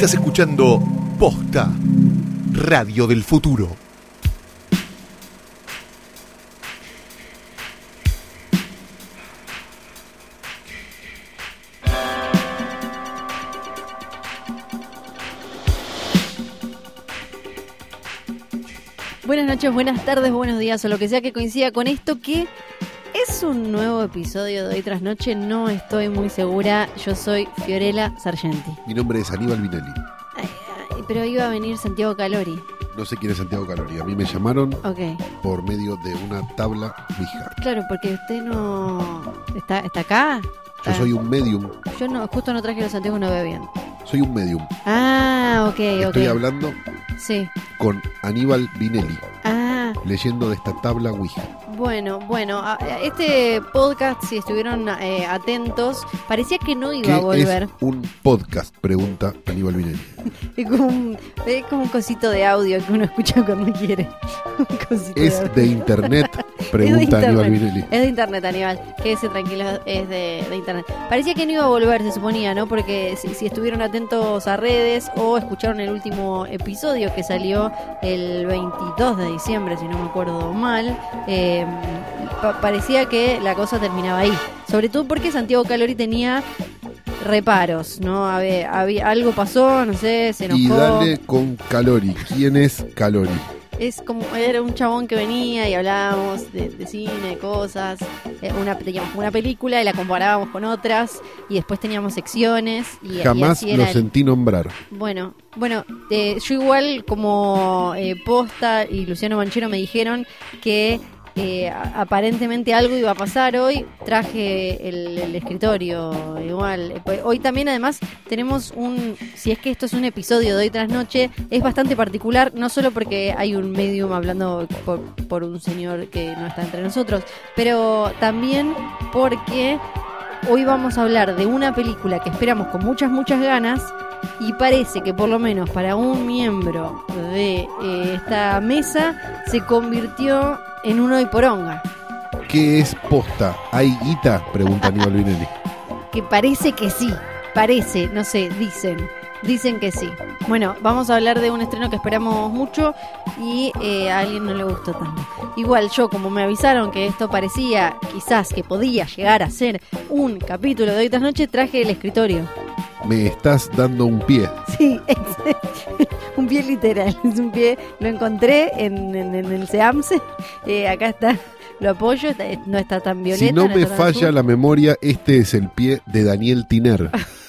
Estás escuchando Posta, Radio del Futuro. Buenas noches, buenas tardes, buenos días o lo que sea que coincida con esto que es un nuevo episodio de Hoy Tras Noche, no estoy muy segura. Yo soy Fiorella Sargenti. Mi nombre es Aníbal Vinelli. Ay, ay, pero iba a venir Santiago Calori. No sé quién es Santiago Calori. A mí me llamaron Ok. por medio de una tabla Ouija. Claro, porque usted no... ¿Está, está acá? Yo soy un medium. Yo no, justo no traje los Santiago, no veo bien. Soy un medium. Ah, ok, ok. Estoy hablando Sí. con Aníbal Vinelli, Ah, leyendo de esta tabla Ouija. Bueno, bueno. Este podcast, si estuvieron eh, atentos, parecía que no iba ¿Qué a volver. es un podcast? Pregunta Aníbal Vinelli. Es como, un, es como un cosito de audio que uno escucha cuando quiere. Un cosito de ¿Es de internet? Pregunta. Aníbal Vinelli. Es de internet, Aníbal. Quédese tranquilo, es de, de internet. Parecía que no iba a volver, se suponía, ¿no? Porque si, si estuvieron atentos a redes o escucharon el último episodio que salió el 22 de diciembre, si no me acuerdo mal, eh, pa- parecía que la cosa terminaba ahí. Sobre todo porque Santiago Calori tenía reparos, ¿no? Había, había- algo pasó, no sé, se enojó. Y dale con Calori. ¿Quién es Calori? Es como, era un chabón que venía y hablábamos de, de cine, de cosas. eh, Una, teníamos una película y la comparábamos con otras. Y después teníamos secciones. Y, Jamás lo el- sentí nombrar. Bueno, bueno, eh, yo igual como eh, Posta y Luciano Manchero me dijeron que eh, aparentemente algo iba a pasar hoy. Traje el, el escritorio igual. Eh, pues, Hoy también además tenemos un, si es que esto es un episodio de hoy tras noche, es bastante particular, no solo porque hay un medium hablando por, por un señor que no está entre nosotros, pero también porque hoy vamos a hablar de una película que esperamos con muchas, muchas ganas y parece que por lo menos para un miembro de eh, esta mesa se convirtió en un hoy poronga. ¿Qué es posta? ¿Hay guita? Pregunta Aníbal Vinelli. Que parece que sí, parece, no sé, dicen, dicen que sí. Bueno, vamos a hablar de un estreno que esperamos mucho y eh, a alguien no le gustó tanto. Igual yo, como me avisaron que esto parecía quizás que podía llegar a ser un capítulo de hoy tras noche, traje el escritorio. Me estás dando un pie. Sí, es un pie literal, es un pie, lo encontré en, en- en el Seamse, eh, acá está, lo apoyo, está- no está tan violeta. Si no me está tan falla la memoria, este es el pie de Daniel Tiner,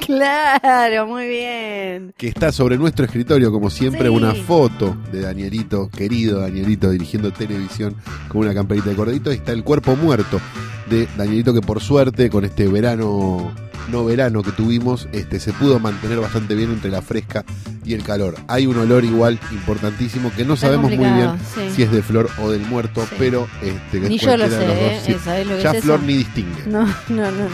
Claro, muy bien. que está sobre nuestro escritorio, como siempre, Sí. una foto de Danielito, querido Danielito, dirigiendo televisión con una camperita de corderito. Y está el cuerpo muerto de Danielito, que por suerte, con este verano, no verano que tuvimos, este, se pudo mantener bastante bien entre la fresca y el calor. Hay un olor igual importantísimo que no sabemos muy bien sí. si es de flor o del muerto, Sí. pero este, Ni yo lo de sé, los dos. ¿eh? Sí. ¿Sabés lo que Ya es flor eso? ni distingue. No, no, no, no.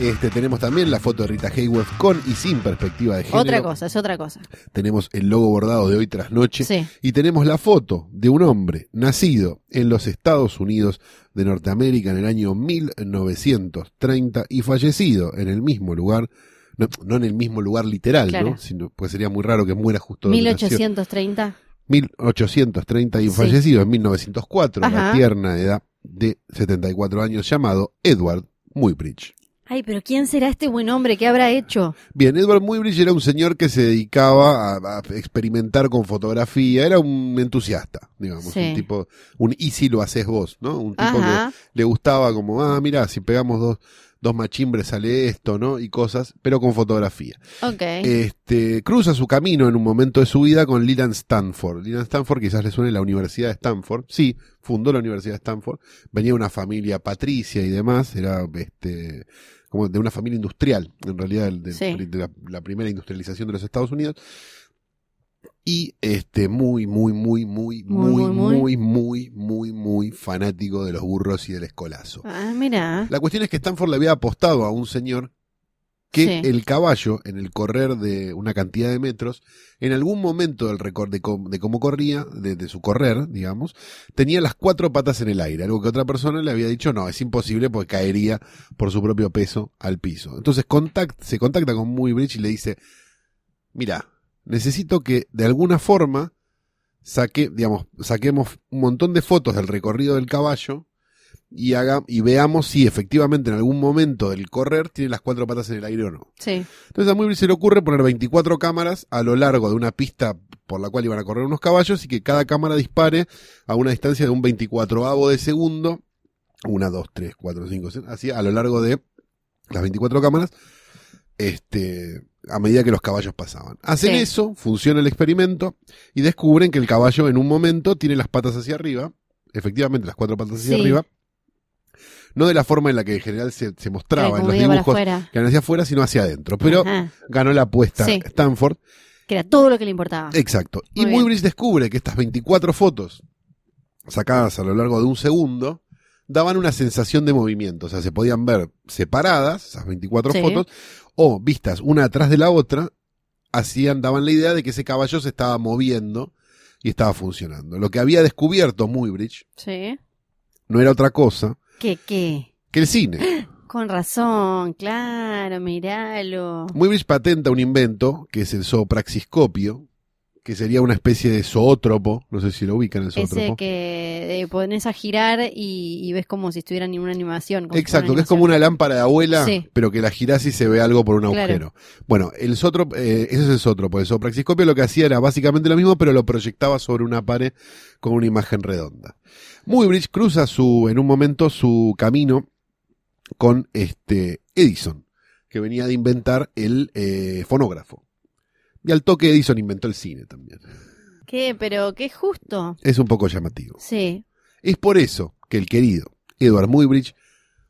Este, tenemos también la foto de Rita Hayworth con y sin perspectiva de género. Otra cosa, es otra cosa. Tenemos el logo bordado de hoy tras noche. Sí. Y tenemos la foto de un hombre nacido en los Estados Unidos de Norteamérica en el año 1930 y fallecido en el mismo lugar, no, no en el mismo lugar literal, Claro. ¿no? Sino, pues sería muy raro que muera justo donde nació. 1830. 1830 y Sí. fallecido en 1904, a la tierna edad de 74 años, llamado Edward Muybridge. Ay, pero ¿quién será este buen hombre? ¿Qué habrá hecho? Bien, Edward Muybridge era un señor que se dedicaba a, a experimentar con fotografía, era un entusiasta, digamos, Sí. un tipo, un y si lo haces vos, ¿no? Un tipo Ajá. que le gustaba como, ah, mira, si pegamos dos, dos machimbres sale esto, ¿no? Y cosas, pero con fotografía. Ok. Este, cruza su camino en un momento de su vida con Leland Stanford. Leland Stanford quizás le suene la Universidad de Stanford. Sí, fundó la Universidad de Stanford. Venía de una familia patricia y demás. Era este, como de una familia industrial, en realidad, de, Sí. de la, la primera industrialización de los Estados Unidos. Y este, muy, muy, muy, muy, Muy, muy, muy, muy. muy, muy, muy, muy fanático de los burros y del escolazo. Ah, mira. La cuestión es que Stanford le había apostado a un señor que Sí. el caballo, en el correr de una cantidad de metros, en algún momento del de, cómo- de cómo corría, de, de su correr, digamos, tenía las cuatro patas en el aire, algo que otra persona le había dicho, no, es imposible porque caería por su propio peso al piso. Entonces contact- se contacta con Muybridge y le dice, mira, necesito que de alguna forma saque, digamos, saquemos un montón de fotos del recorrido del caballo y haga, y veamos si efectivamente en algún momento del correr tiene las cuatro patas en el aire o no. Sí. Entonces a Muybridge se le ocurre poner 24 cámaras a lo largo de una pista por la cual iban a correr unos caballos y que cada cámara dispare a una distancia de un 24avo de segundo, una, dos, tres, cuatro, cinco, seis, así a lo largo de las 24 cámaras, este, a medida que los caballos pasaban. Hacen Sí. eso, funciona el experimento y descubren que el caballo en un momento tiene las patas hacia arriba, efectivamente las cuatro patas hacia Sí. arriba, no de la forma en la que en general se, se mostraba en los dibujos, que eran hacia afuera, sino hacia adentro. Pero Ajá. ganó la apuesta Sí. Stanford. Que era todo lo que le importaba. Exacto. y Muy bien. Muybridge descubre que estas 24 fotos, sacadas a lo largo de un segundo, daban una sensación de movimiento. O sea, se podían ver separadas, esas 24 Sí. fotos, o vistas una atrás de la otra, hacían, daban la idea de que ese caballo se estaba moviendo y estaba funcionando. Lo que había descubierto Muybridge Sí. no era otra cosa ¿Qué, qué? que el cine. Con razón, claro, miralo. Muybridge patenta un invento que es el zoopraxiscopio, que sería una especie de zoótropo, no sé si lo ubican el zoótropo. Ese que eh, pones a girar y, y ves como si estuviera en una animación. como si Exacto, que es como una lámpara de abuela, Sí. pero que la girás y se ve algo por un Claro. agujero. Bueno, el sotro, eh, ese es el zootropo. El zoopraxiscopio lo que hacía era básicamente lo mismo, pero lo proyectaba sobre una pared con una imagen redonda. Muybridge cruza su, en un momento su camino con este Edison, que venía de inventar el eh, fonógrafo. Y al toque Edison inventó el cine también. ¿Qué? Pero qué justo. Es un poco llamativo. Sí. Es por eso que el querido Edward Muybridge,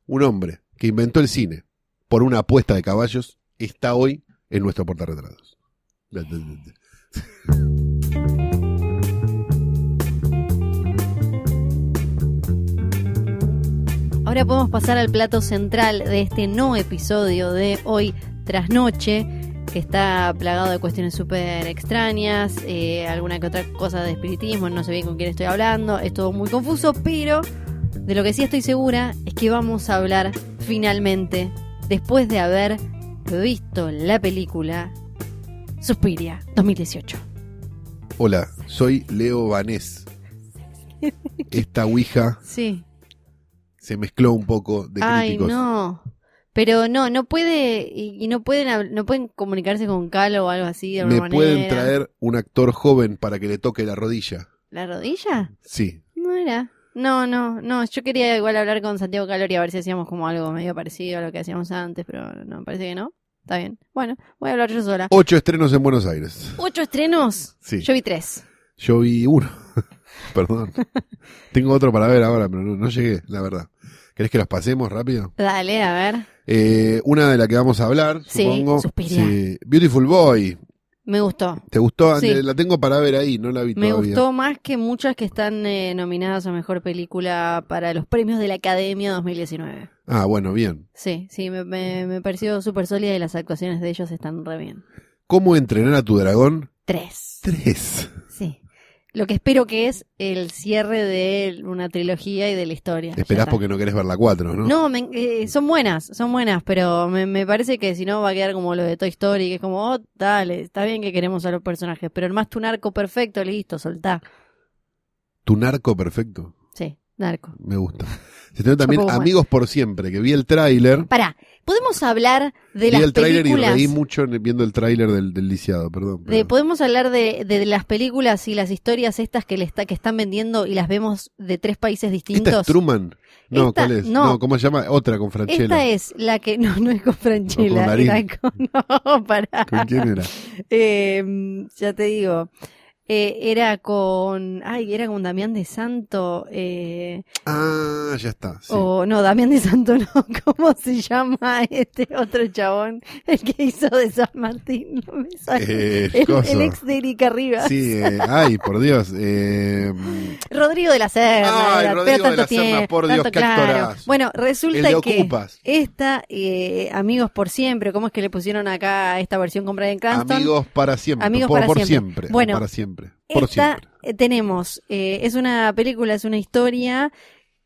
un hombre que inventó el cine por una apuesta de caballos, está hoy en nuestro portarretratos. Ahora podemos pasar al plato central de este no episodio de hoy tras noche, que está plagado de cuestiones súper extrañas, eh, alguna que otra cosa de espiritismo, no sé bien con quién estoy hablando, es todo muy confuso, pero de lo que sí estoy segura es que vamos a hablar finalmente, después de haber visto la película Suspiria 2018. Hola, soy Leo Vanés. Esta Ouija Sí. se mezcló un poco de Ay, críticos. no. Pero no, no puede, y, no pueden no pueden comunicarse con Calo o algo así de alguna Me manera. pueden traer un actor joven para que le toque la rodilla. ¿La rodilla? Sí. No era. No, no, no. Yo quería igual hablar con Santiago Calori a ver si hacíamos como algo medio parecido a lo que hacíamos antes, pero no, parece que no. Está bien. Bueno, voy a hablar yo sola. Ocho estrenos en Buenos Aires. ¿Ocho estrenos? Sí. Yo vi tres. Yo vi uno. Perdón. Tengo otro para ver ahora, pero no, no llegué, la verdad. ¿Querés que los pasemos rápido? Dale, a ver. Eh, una de la que vamos a hablar, Sí, supongo. Sí. Beautiful Boy. Me gustó. ¿Te gustó? Sí. Eh, La tengo para ver ahí, no la vi Me todavía. gustó más que muchas que están eh, nominadas a Mejor Película para los premios de la Academia 2019. Ah, bueno, bien. Sí, sí, me, me, me pareció súper sólida y las actuaciones de ellos están re bien. ¿Cómo entrenar a tu dragón? Tres. Tres. Sí. Lo que espero que es el cierre de una trilogía y de la historia. Esperás porque no querés ver la cuatro, ¿no? No, me- eh, son buenas, son buenas, pero me, me parece que si no va a quedar como lo de Toy Story, que es como, oh, dale, está bien que queremos a los personajes, pero el más tu narco perfecto, listo, soltá. Tu narco perfecto. Sí, narco. Me gusta. Se tiene también bueno. Amigos por Siempre, que vi el tráiler. Pará, ¿podemos hablar de Vi las el tráiler y películas? reí mucho en- viendo el tráiler del, del lisiado, perdón. De, podemos hablar de, de las películas y las historias estas que, le está, que están vendiendo y las vemos de tres países distintos. ¿Esta es Truman? No, Esta- ¿cuál es? no. ¿cómo se llama? Otra con Franchella. Esta es la que no, no es con Franchella, con era con, no, pará. ¿Con quién era? Eh, ya te digo. Eh, era con, ay, era con Damián de Santo, eh, Ah, ya está. sí. o no, Damián de Santo no, ¿cómo se llama este otro chabón? El que hizo de San Martín, no me sale. Eh, el, ex de Erika Rivas. Sí, eh, ay, por Dios. Eh, Rodrigo de la Serna, Ay, Rodrigo de la Serna, por Dios, tanto qué claro. Bueno, resulta que Ocupas. esta, Amigos por Siempre, ¿cómo es que le pusieron acá esta versión con Brian Cranston? Amigos para siempre. Amigos por, para por siempre. siempre. Bueno, para siempre. Por Esta siempre. eh, tenemos, eh, es una película, es una historia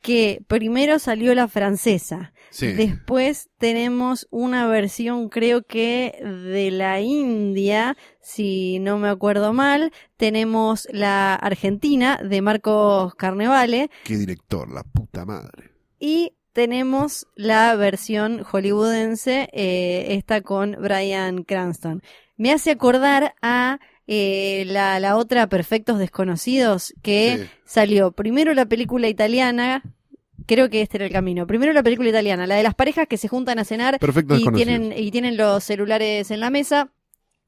que primero salió la francesa. Sí. Después tenemos una versión, creo que de la India, si no me acuerdo mal. Tenemos la Argentina de Marcos Carnevale. Qué director, la puta madre. Y tenemos la versión hollywoodense, eh, esta con Brian Cranston. Me hace acordar a eh, la, la otra Perfectos Desconocidos, que Sí. salió primero la película italiana, creo que este era el camino. Primero la película italiana, la de las parejas que se juntan a cenar Perfecto y tienen, y tienen los celulares en la mesa.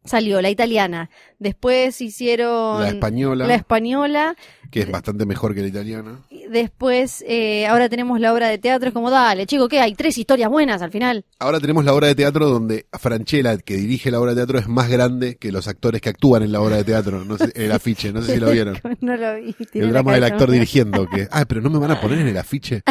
Salió la italiana. Después hicieron La española, la española. que es bastante mejor que la italiana. Después, eh, ahora tenemos la obra de teatro. Es como, dale, chico, ¿qué? Hay tres historias buenas al final. Ahora tenemos la obra de teatro donde Franchella, que dirige la obra de teatro, es más grande que los actores que actúan en la obra de teatro, no sé, el afiche, no sé si lo vieron. no lo vi. El drama del actor dirigiendo, que, ah, pero no me van a poner en el afiche.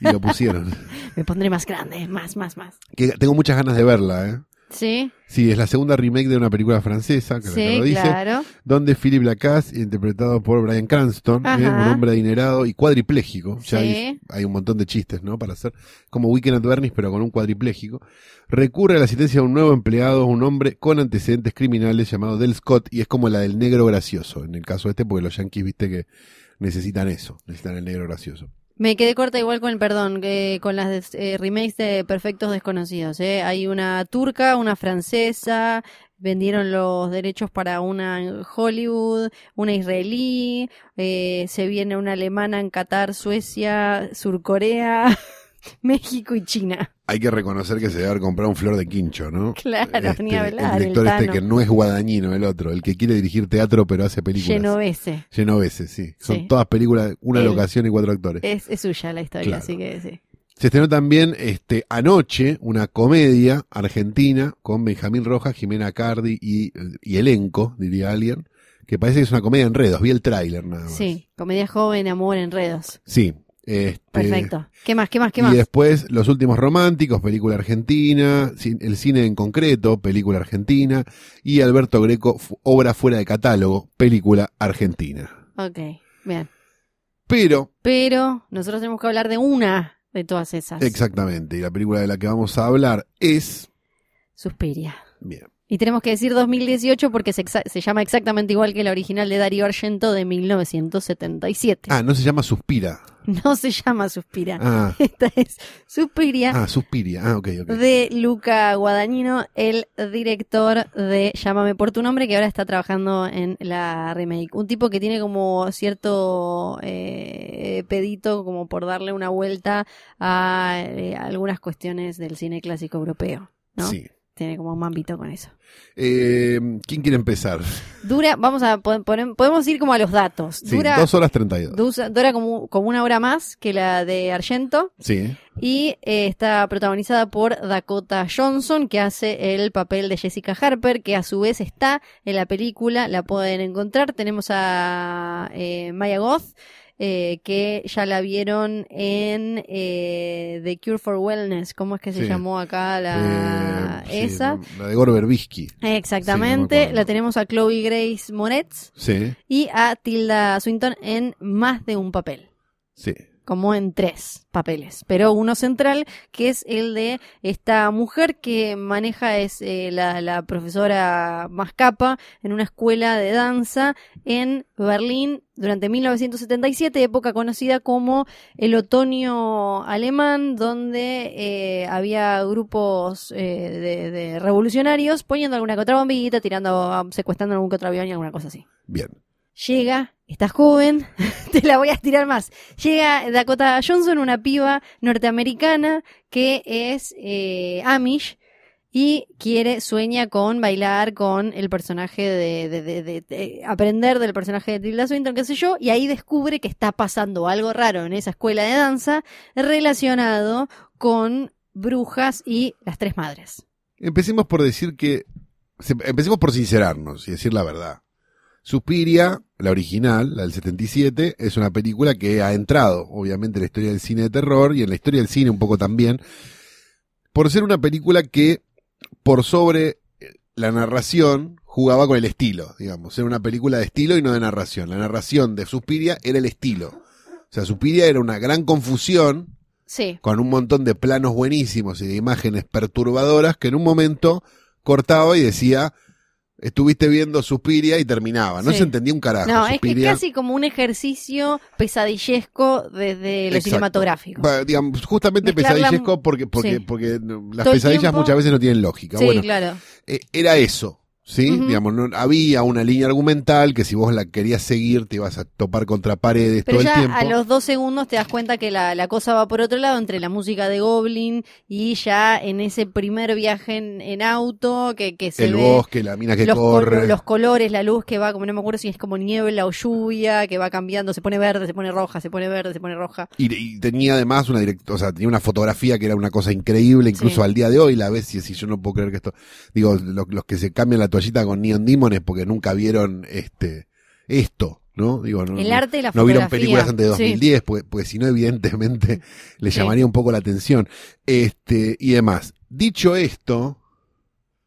Y lo pusieron. Me pondré más grande, más, más, más. Que tengo muchas ganas de verla, ¿eh? Sí, Sí, es la segunda remake de una película francesa, que sí, lo dice, claro. donde Philip Lacasse, interpretado por Brian Cranston. ¿eh? un hombre adinerado y cuadripléjico, ya Sí. hay, hay un montón de chistes, ¿no? Para hacer como Weekend at Bernie's, pero con un cuadripléjico, recurre a la asistencia de un nuevo empleado, un hombre con antecedentes criminales llamado Del Scott, y es como la del negro gracioso, en el caso este, porque los yankees, viste que necesitan eso, necesitan el negro gracioso. Me quedé corta igual con el perdón, que con las eh, remakes de Perfectos Desconocidos. ¿eh? Hay una turca, una francesa, vendieron los derechos para una en Hollywood, una israelí, eh, se viene una alemana en Qatar, Suecia, Surcorea, México y China. Hay que reconocer que se debe haber comprado un flor de quincho, ¿no? Claro, Este, ni hablar, el director el este que no es guadañino, el otro, el que quiere dirigir teatro pero hace películas. Genovese. Genovese, sí. Son Sí. todas películas, una locación y cuatro actores. Es, es suya la historia, Claro. así que sí. Se estrenó también este, anoche una comedia argentina con Benjamín Rojas, Jimena Cardi y, y elenco, diría alguien, que parece que es una comedia en enredos. Vi el tráiler nada más. Sí, comedia joven, amor, enredos. Sí. Este, Perfecto. ¿Qué más? ¿Qué más? ¿Qué y más? después Los Últimos Románticos, película argentina, El Cine en concreto, película argentina, y Alberto Greco, obra fuera de catálogo, película argentina. Ok, bien. Pero, Pero nosotros tenemos que hablar de una de todas esas. exactamente, y la película de la que vamos a hablar es... Suspiria. Bien, Y tenemos que decir 2018 porque se, se llama exactamente igual que la original de Darío Argento de 1977. ah, no se llama Suspira. No se llama Suspira. Ah, Esta es Suspiria ah Suspiria, ah, ok, ok. de Luca Guadagnino, el director de Llámame por tu nombre, que ahora está trabajando en la remake. Un tipo que tiene como cierto eh, pedito como por darle una vuelta a eh, algunas cuestiones del cine clásico europeo. ¿no? Sí. Tiene como un ámbito con eso. Eh, ¿Quién quiere empezar? Dura, vamos a po- poner- podemos ir como a los datos. Sí, Dura, dos horas treinta y dos. dura, dura como, como una hora más que la de Argento. Sí. Y eh, está protagonizada por Dakota Johnson, que hace el papel de Jessica Harper, que a su vez está en la película, la pueden encontrar. Tenemos a eh, Maya Goth, eh, que ya la vieron en eh, The Cure for Wellness. ¿Cómo es que se Sí. llamó acá la Eh, esa? la de Gore Verbisky. Exactamente. Sí, no la tenemos a Chloe Grace Moretz Sí, y a Tilda Swinton en más de un papel sí. Como en tres papeles, pero uno central que es el de esta mujer que maneja es eh, la, profesora más capa en una escuela de danza en Berlín durante 1977, época conocida como el otoño alemán, donde eh, había grupos eh, de, revolucionarios poniendo alguna que otra bombita, tirando, secuestrando algún que otro avión y alguna cosa así. Bien. Llega, estás joven, te la voy a estirar más. Llega Dakota Johnson, una piba norteamericana que es eh, Amish y quiere, sueña con bailar con el personaje de, de- de- de- de- aprender del personaje de Tilda Swinton, qué sé yo, y ahí descubre que está pasando algo raro en esa escuela de danza relacionado con brujas y las tres madres. Empecemos por decir que. Empecemos por sincerarnos y decir la verdad. Suspiria, la original, la del 77, es una película que ha entrado, obviamente, en la historia del cine de terror y en la historia del cine un poco también, por ser una película que, por sobre eh, la narración, jugaba con el estilo, digamos. Era una película de estilo y no de narración. La narración de Suspiria era el estilo. O sea, Suspiria era una gran confusión Sí. con un montón de planos buenísimos y de imágenes perturbadoras que en un momento cortaba y decía, estuviste viendo Suspiria y terminaba. No Sí. se entendía un carajo. No, es que casi como un ejercicio pesadillesco desde lo Exacto. cinematográfico. Digamos, justamente Mezclar la- pesadillesco porque, porque, Sí. porque las Todo pesadillas tiempo- muchas veces no tienen lógica. Sí, bueno, claro. eh, era eso. ¿Sí? Digamos, no, había una línea argumental que si vos la querías seguir te ibas a topar contra paredes Pero todo ya el tiempo. a los dos segundos te das cuenta que la, la cosa va por otro lado, entre la música de Goblin y ya en ese primer viaje en, en auto que, que se el ve bosque, la mina que los, col- corre. los colores, la luz que va, como no me acuerdo si es como niebla o lluvia, que va cambiando, se pone verde, se pone roja, se pone verde, se pone roja. Y, y tenía además una direct, o sea, tenía una fotografía que era una cosa increíble, incluso Sí. al día de hoy la ves y decís, yo no puedo creer que esto, digo, lo- los, que se cambian la toallita con Neon Demon es porque nunca vieron este esto, ¿no? Digo, no, El arte y la no vieron películas antes de Sí. 2010, porque, porque si no, evidentemente, le Sí. llamaría un poco la atención. Este, y demás. Dicho esto,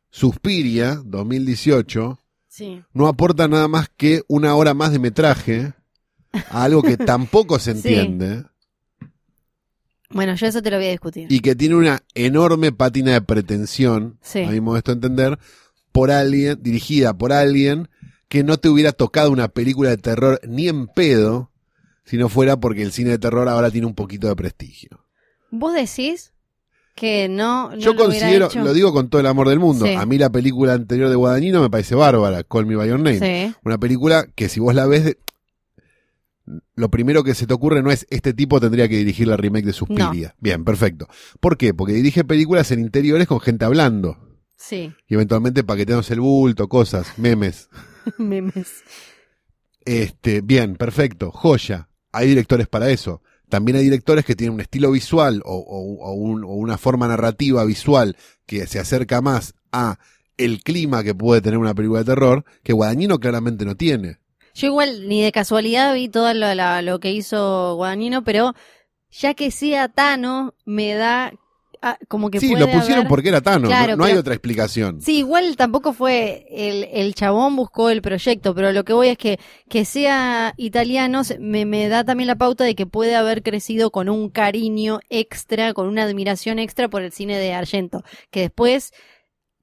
Suspiria, 2018, Sí. no aporta nada más que una hora más de metraje a algo que tampoco se entiende Bueno, yo eso te lo voy a discutir. y que tiene una enorme pátina de pretensión, Sí. a mi modesto entender, por alguien, dirigida por alguien que no te hubiera tocado una película de terror ni en pedo si no fuera porque el cine de terror ahora tiene un poquito de prestigio. ¿Vos decís que no, no Yo lo considero, hecho? lo digo con todo el amor del mundo, Sí. a mí la película anterior de Guadagnino me parece bárbara, Call Me By Your Name. Sí. Una película que si vos la ves, de- lo primero que se te ocurre no es este tipo tendría que dirigir la remake de Suspiria. Bien, perfecto. ¿Por qué? Porque dirige películas en interiores con gente hablando. Sí. Y eventualmente paqueteándose el bulto, cosas, memes. Memes. Este, bien, perfecto, joya. Hay directores para eso. También hay directores que tienen un estilo visual o, o- o un- o una forma narrativa visual que se acerca más a el clima que puede tener una película de terror, que Guadagnino claramente no tiene. Yo igual ni de casualidad vi todo lo, la- lo que hizo Guadagnino, pero ya que sea Tano, me da ah, como que sí, puede lo pusieron haber- porque era Claro, no, no hay otra explicación. Sí, igual tampoco fue el, el chabón buscó el proyecto, pero lo que voy es que que sea italiano me, me da también la pauta de que puede haber crecido con un cariño extra, con una admiración extra por el cine de Argento, que después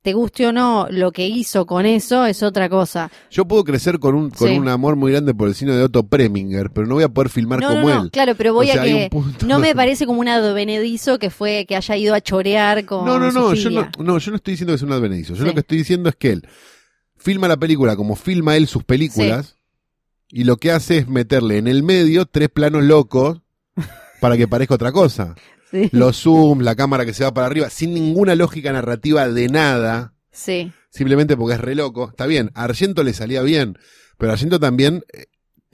te guste o no lo que hizo con eso es otra cosa. Yo puedo crecer con un, con Sí. un amor muy grande por el cine de Otto Preminger, pero no voy a poder filmar No, no, como no, él. claro, pero voy O sea, a que no me parece como un advenedizo que fue que haya ido a chorear con No, no, no, yo no, no, yo no estoy diciendo que es un advenedizo. Yo Sí. lo que estoy diciendo es que él filma la película como filma él sus películas y lo que hace es meterle en el medio tres planos locos para que parezca otra cosa. Sí. Los zooms, la cámara que se va para arriba, sin ninguna lógica narrativa de nada, Sí. simplemente porque es re loco. Está bien, a Argento le salía bien, pero Argento también eh,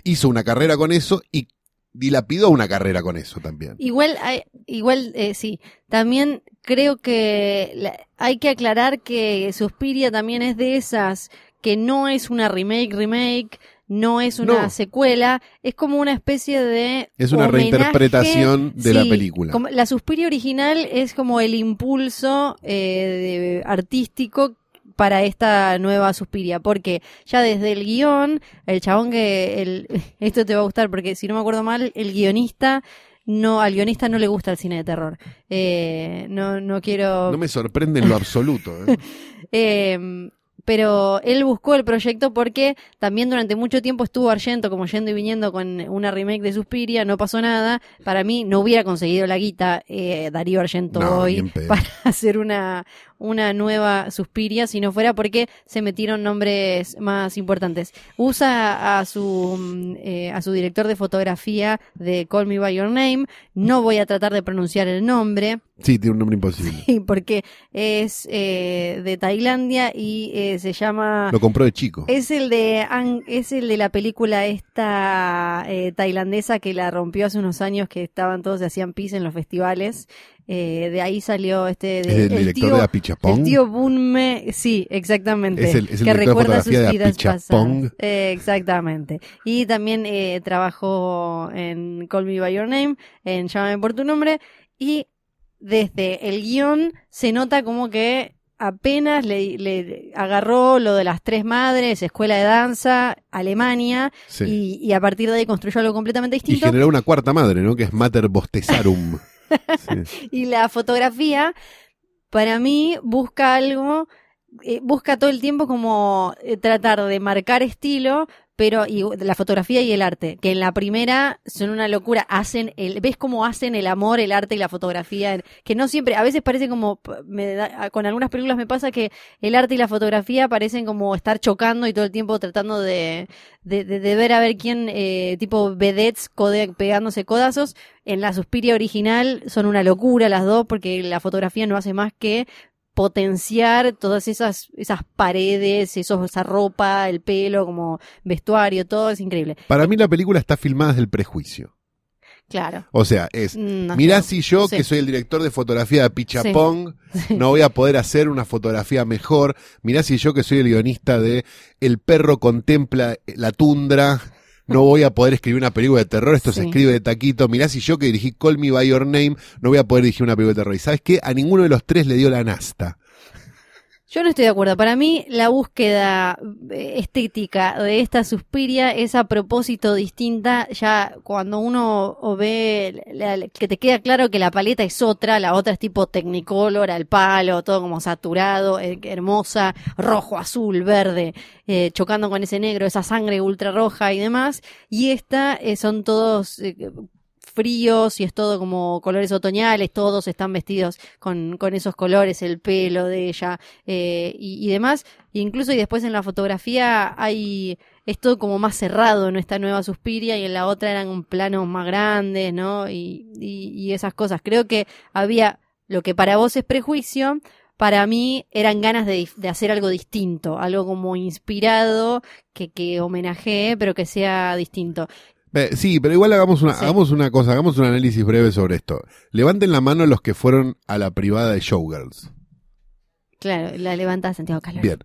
hizo una carrera con eso y dilapidó una carrera con eso también. Igual, hay- igual eh, sí. También creo que hay que aclarar que Suspiria también es de esas que no es una remake, remake, no es una No. secuela, es como una especie de Es una homenaje. reinterpretación de la película. como- la Suspiria original es como el impulso eh, de- artístico para esta nueva Suspiria, porque ya desde el guion, el chabón que, el, esto te va a gustar, porque si no me acuerdo mal, el guionista, no, al guionista no le gusta el cine de terror. Eh, no, no quiero... No me sorprende en lo absoluto. ¿eh? Eh, pero él buscó el proyecto porque también durante mucho tiempo estuvo Argento como yendo y viniendo con una remake de Suspiria, no pasó nada. Para mí no hubiera conseguido la guita eh, Darío Argento No, hoy para hacer una, una nueva Suspiria si no fuera porque se metieron nombres más importantes. Usa a su, mm, eh, a su director de fotografía de Call Me By Your Name. No voy a tratar de pronunciar el nombre. Sí, tiene un nombre imposible. Sí, porque es eh, de Tailandia y eh, se llama Lo compró de chico. es el de es el de la película esta eh, tailandesa que la rompió hace unos años que estaban todos se hacían pis en los festivales Eh, de ahí salió este Es de, el director tío, de Apichapong. el tío Bunme sí exactamente Es el- es el que recuerda sus de vidas pasadas Eh, exactamente y también eh, trabajó en Call Me by Your Name en Llámame por tu nombre y desde el guion se nota como que apenas le, le agarró lo de las tres madres, escuela de danza, Alemania, Sí. y, y a partir de ahí construyó algo completamente Y distinto. generó una cuarta madre, ¿no? Que es Mater Bostezarum. Y la fotografía, para mí, busca algo, eh, busca todo el tiempo como eh, tratar de marcar estilo, pero y la fotografía y el arte, que en la primera son una locura, hacen el, ves cómo hacen el amor, el arte y la fotografía, que no siempre, a veces parece como, me da- con algunas películas me pasa que el arte y la fotografía parecen como estar chocando y todo el tiempo tratando de, de, de- de ver a ver quién, eh, tipo vedettes code- pegándose codazos. En la Suspiria original son una locura las dos porque la fotografía no hace más que potenciar todas esas, esas paredes, esos, esa ropa, el pelo, como vestuario, todo es increíble. Para mí la película está filmada desde el prejuicio. Claro. O sea, es, No mirá si yo, Sí. que soy el director de fotografía de Pichapong, no voy a poder hacer una fotografía mejor. Mirá si yo, que soy el guionista de El perro contempla la tundra, no voy a poder escribir una película de terror, esto se escribe de taquito. Mirá si yo, que dirigí Call Me By Your Name, no voy a poder dirigir una película de terror. Y sabes qué? A ninguno de los tres le dio la nasta. Yo no estoy de acuerdo. Para mí, la búsqueda eh, estética de esta Suspiria es a propósito distinta. Ya cuando uno ve la- que te queda claro que la paleta es otra, la otra es tipo Technicolor, al palo, todo como saturado, eh, hermosa, rojo, azul, verde, eh, chocando con ese negro, esa sangre ultra roja y demás. Y esta eh, son todos fríos y es todo como colores otoñales, todos están vestidos con, con esos colores, el pelo de ella eh, y, y demás. Incluso y después en la fotografía hay es todo como más cerrado en esta nueva Suspiria y en la otra eran planos más grandes, ¿no? Y, y, y esas cosas. Creo que había lo que para vos es prejuicio. Para mí eran ganas de, de hacer algo distinto, algo como inspirado, que, que homenajee, pero que sea distinto. Eh, sí, pero igual hagamos una, Sí. hagamos una cosa, hagamos un análisis breve sobre esto. Levanten la mano los que fueron a la privada de Showgirls. Claro, la levanta Santiago Calori. Bien.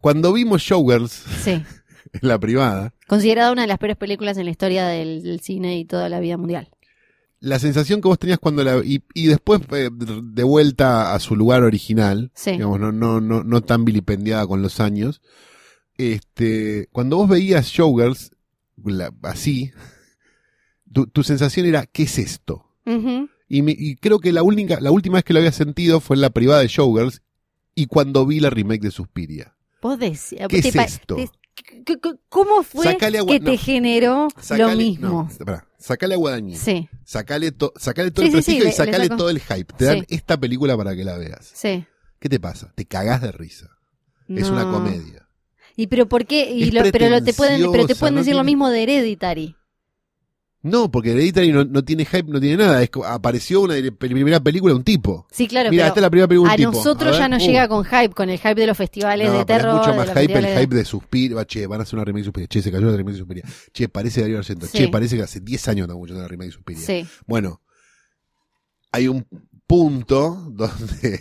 Cuando vimos Showgirls Sí. en la privada, Considerada una de las peores películas en la historia del, del cine y toda la vida mundial. la sensación que vos tenías cuando la y, y después eh, de vuelta a su lugar original, Sí. digamos, no, no, no, no tan vilipendiada con los años, este, cuando vos veías Showgirls la- así, tu, tu sensación era, ¿qué es esto? Y, me- y creo que la única, la última vez que lo había sentido fue en la privada de Showgirls y cuando vi la remake de Suspiria. ¿Qué es esto? te- ¿Cómo fue Sacale agua- que te no. generó Sacale- lo mismo? no, pará, sacale a Guadañini. Sí, Sacale, to- sacale todo Sí, el sí, sí, prestigio le- y sacale todo el hype. Te dan Sí. esta película para que la veas. sí. ¿Qué te pasa? Te cagás de risa. Es una comedia. ¿Y pero por qué? Y lo- pero lo te pueden, pero te pretenciosa, pueden no decir lo mismo de Hereditary. No, porque Hereditary no, no tiene hype, no tiene nada. Es, apareció una primera película de un tipo. Sí, claro, Mira, esta es la primera película a un tipo. nosotros A ya nos uh. llega con hype, con el hype de los festivales No, de terror. es mucho más hype el de- hype de Suspiria. Che, van a hacer una remake de Suspiria. Che, se cayó la remake de Suspiria. Che, parece Darío Argento. Sí. Che, parece que hace 10 años estamos escuchando la remake de Suspiria. Sí, Bueno, hay un punto donde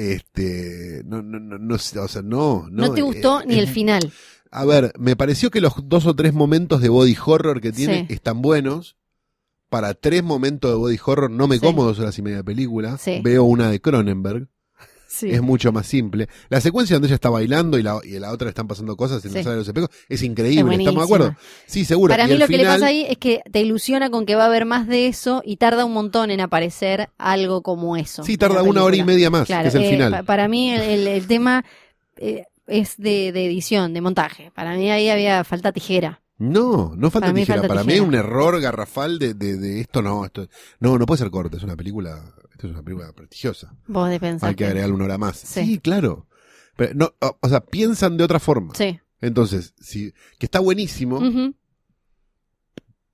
este no no no, no sé, o sea, no no, no, te gustó eh, ni el final. A ver, me pareció que los dos o tres momentos de body horror que tiene Sí. están buenos. Para tres momentos de body horror no me Sí. como dos horas y media de película. Sí. Veo una de Cronenberg. Sí. Es mucho más simple. La secuencia donde ella está bailando y la, y la otra le están pasando cosas en Sí. la de los espejos es Es increíble. ¿Estamos de acuerdo? Sí, seguro. Para Y mí lo que le pasa ahí es que te ilusiona con que va a haber más de eso y tarda un montón en aparecer algo como eso. Sí, tarda una hora y media más, Claro, que es el eh, final. pa- para mí el, el- el tema eh, es de, de edición, de montaje. Para mí ahí había falta tijera. No, no falta Para mí tijera. falta Para mí tijera. es un error garrafal de, de, de esto no, esto no, no puede ser corto, es una película, es una película prestigiosa. Vos de pensar. Hay que agregarle una hora más. Sí, Sí. claro. Pero no, o, o sea, piensan de otra forma. Sí. Entonces, sí, que está buenísimo,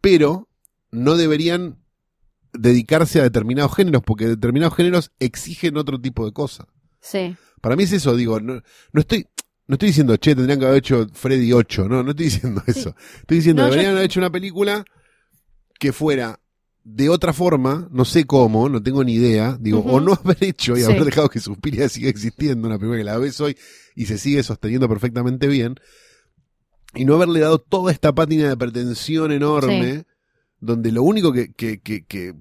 pero no deberían dedicarse a determinados géneros, porque determinados géneros exigen otro tipo de cosas. Sí. Para mí es eso, digo, no, no estoy, no estoy diciendo, che, tendrían que haber hecho Freddy 8, no, no estoy diciendo eso. Estoy diciendo, No, yo- deberían haber hecho una película que fuera de otra forma, no sé cómo, no tengo ni idea, digo, o no haber hecho y Sí. haber dejado que Suspiria siga existiendo, una película que la ves hoy y se sigue sosteniendo perfectamente bien, y no haberle dado toda esta pátina de pretensión enorme, donde lo único que, que, que, que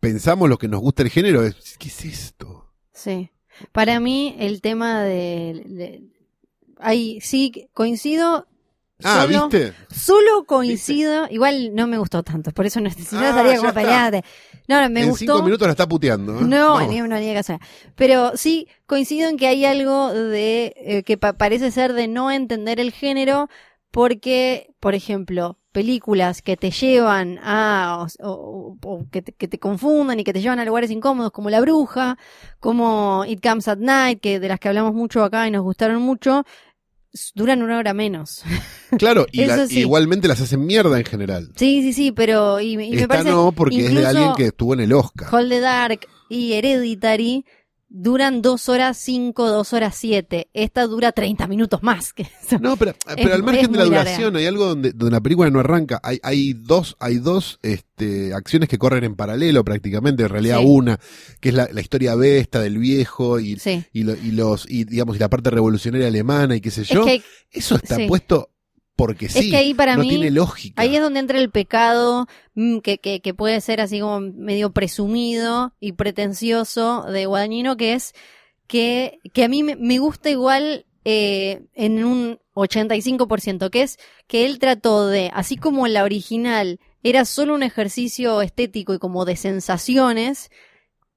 pensamos los que nos gusta el género es, ¿qué es esto? Sí. Para mí, el tema de. de- ahí sí coincido. Ah, solo, ¿viste? Solo coincido. Igual no me gustó tanto, por eso no, si no Ah, como está. peleada. No, no, me en gustó. cinco minutos la está puteando. ¿eh? No, ni uno ni de casa. Pero sí coincido en que hay algo de eh, que pa- parece ser de no entender el género porque, por ejemplo, películas que te llevan a o, o- o que, te, que te confundan y que te llevan a lugares incómodos como La Bruja, como It Comes at Night, que de las que hablamos mucho acá y nos gustaron mucho, duran una hora menos. Claro, y Eso la- sí. igualmente las hacen mierda en general. sí, sí, sí, pero y, me- parece no, porque es de alguien que estuvo en el Oscar. Hold the Dark y Hereditary duran dos horas cinco, dos horas siete. Esta dura 30 minutos más que eso. No, pero, pero al margen de la duración, hay algo donde, donde la película no arranca. Hay, hay dos, hay dos este, acciones que corren en paralelo prácticamente, en realidad Sí. una, que es la, la historia B esta del viejo y, Sí. y, lo- y los, y digamos, y la parte revolucionaria alemana y qué sé Es yo. que, Eso está sí. puesto porque sí. es que ahí para no mí, tiene lógica. ahí es donde entra el pecado mm, que, que, que puede ser así como medio presumido y pretencioso de Guadagnino, que es que, que a mí me, me gusta igual eh, en un 85%, que es que él trató de, así como la original era solo un ejercicio estético y como de sensaciones,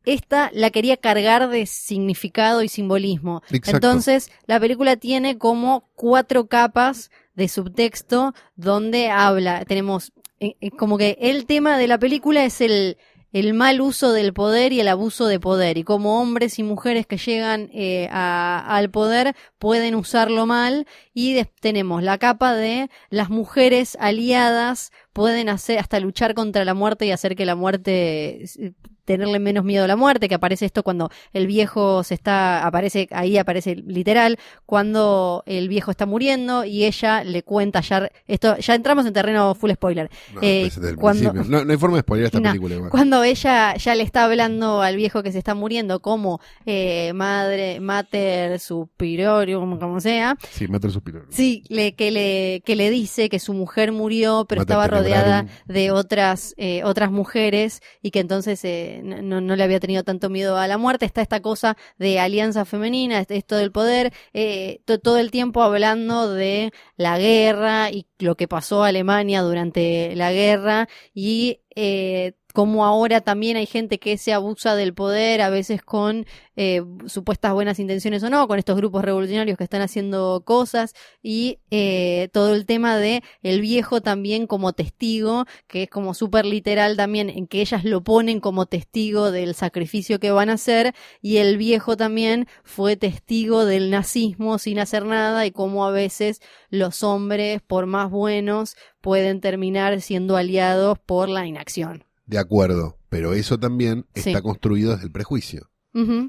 esta la quería cargar de significado y simbolismo. Exacto. Entonces, la película tiene como cuatro capas de subtexto donde habla, tenemos eh, eh, como que el tema de la película es el, el mal uso del poder y el abuso de poder y como hombres y mujeres que llegan eh, a- al poder pueden usarlo mal y tenemos la capa de las mujeres aliadas pueden hacer hasta luchar contra la muerte y hacer que la muerte eh, tenerle menos miedo a la muerte, que aparece esto cuando el viejo se está, aparece, ahí aparece literal, cuando el viejo está muriendo y ella le cuenta ya, esto, ya entramos en terreno full spoiler, No, eh, pues cuando- no, no hay forma de spoiler esta No, película. igual. cuando ella ya le está hablando al viejo que se está muriendo como eh, madre, mater, superiorium, como sea, Sí, el suspiro. Sí, le, que, le, que le dice que su mujer murió, pero Mater estaba rodeada de otras, eh, otras mujeres y que entonces eh, no, no le había tenido tanto miedo a la muerte. Está esta cosa de alianza femenina, esto del poder, eh, to- todo el tiempo hablando de la guerra y lo que pasó a Alemania durante la guerra y eh, como ahora también hay gente que se abusa del poder, a veces con eh, supuestas buenas intenciones o no, con estos grupos revolucionarios que están haciendo cosas y eh, todo el tema de el viejo también como testigo, que es como súper literal también, en que ellas lo ponen como testigo del sacrificio que van a hacer y el viejo también fue testigo del nazismo sin hacer nada y cómo a veces los hombres, por más buenos, pueden terminar siendo aliados por la inacción. De acuerdo, pero eso también Sí. está construido desde el prejuicio.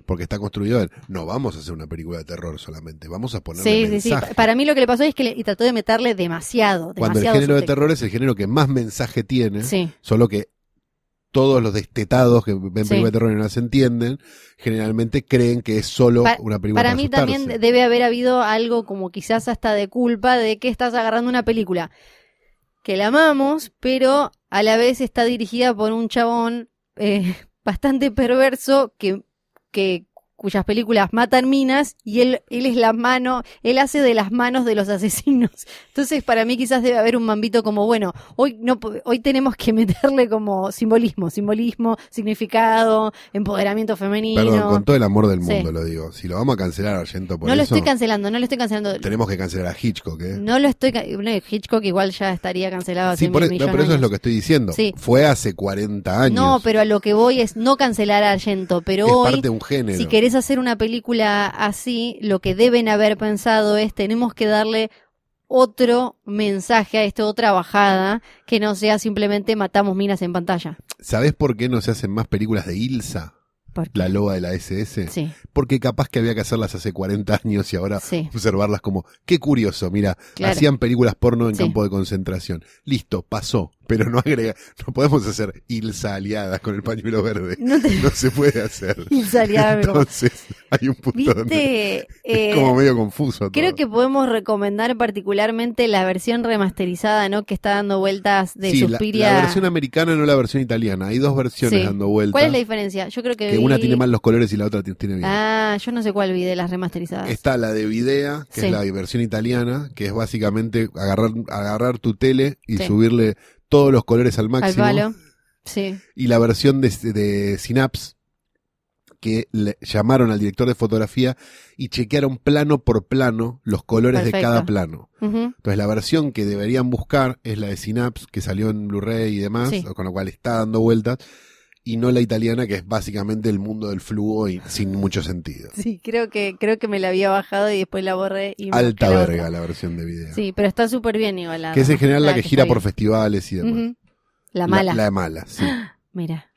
Porque está construido en, no vamos a hacer una película de terror solamente, vamos a ponerle Sí, sí, sí. mensaje. Pa- Para mí lo que le pasó es que le, y trató de meterle demasiado, Cuando el género de terror es el género que más mensaje tiene, Sí. solo que todos los destetados que ven Sí. películas de terror y no las entienden, generalmente creen que es solo Pa- una película Para para mí asustarse. también debe haber habido algo como quizás hasta de culpa de que estás agarrando una película que la amamos, pero a la vez está dirigida por un chabón eh, bastante perverso que, que cuyas películas matan minas y él, él es la mano, él hace de las manos de los asesinos. Entonces, para mí quizás debe haber un mambito como, bueno, hoy no hoy tenemos que meterle como simbolismo, simbolismo, significado, empoderamiento femenino. Perdón, con todo el amor del Sí. mundo lo digo. Si lo vamos a cancelar a Argento por no lo estoy cancelando, no lo estoy cancelando. tenemos que cancelar a Hitchcock, ¿eh? No lo estoy. no, Hitchcock igual ya estaría cancelado hace sí, por, mil e- no, pero eso es lo que estoy diciendo. Sí. Fue hace 40 años. No, pero a lo que voy es no cancelar a Argento, pero es hoy, parte de un género. si querés hacer una película así, lo que deben haber pensado es tenemos que darle otro mensaje a esto, otra bajada, que no sea simplemente matamos minas en pantalla. ¿Sabés por qué no se hacen más películas de Ilsa, la loba de la SS? Sí, Porque capaz que había que hacerlas hace 40 años y ahora sí, observarlas como, qué curioso, mira, Claro. hacían películas porno en Sí. campo de concentración. Listo, pasó. Pero no agrega, no podemos hacer Ilsa aliadas con el pañuelo verde. No te- No se puede hacer. Ilsa aliada, Entonces, hay un punto donde Viste, es eh, como medio confuso. creo todo. que podemos recomendar particularmente la versión remasterizada, ¿no? Que está dando vueltas de sí, Suspiria. la versión americana, no la versión italiana. Hay dos versiones Sí. dando vueltas. ¿Cuál es la diferencia? Yo creo que, que vi- una tiene mal los colores y la otra ti- tiene bien. Ah, yo no sé cuál vi de las remasterizadas. Está la de Videa, que Sí. es la versión italiana, que es básicamente agarrar, agarrar tu tele y subirle todos los colores al Al máximo. palo. Sí. Y la versión de, de Synapse, que le llamaron al director de fotografía y chequearon plano por plano los colores de cada plano. Entonces la versión que deberían buscar es la de Synapse, que salió en Blu-ray y demás, Sí. con lo cual está dando vueltas, y no la italiana, que es básicamente el mundo del flujo y sin mucho sentido. Sí, creo que creo que me la había bajado y después la borré y Alta la verga la versión de video. Sí, pero está súper bien igual la que es en general la, que, gira por festivales y demás. La mala. La, mala, sí. Mira.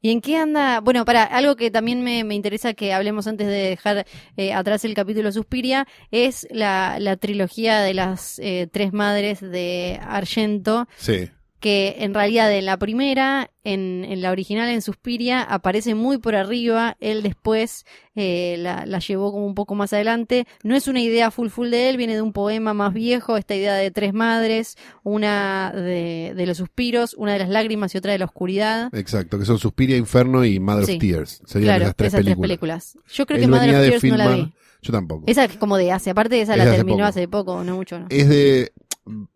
¿Y en qué anda? Bueno, para algo que también me, me interesa que hablemos antes de dejar eh, atrás el capítulo Suspiria es la, la trilogía de las eh, tres madres de Argento, Sí. Que en realidad en la primera, en, en la original en Suspiria, aparece muy por arriba, él después eh, la, la llevó como un poco más adelante. No es una idea full full de él, viene de un poema más viejo, esta idea de tres madres, una de, de los suspiros, una de las lágrimas y otra de la oscuridad. Exacto, que son Suspiria, Inferno y Mother Sí. of Tears. Serían Claro, esas tres películas. películas. Yo creo Él que Mother of Tears no la vi. Yo tampoco. Esa es como de hace, aparte de esa Es la hace terminó poco. hace poco, no mucho, ¿no? Es de...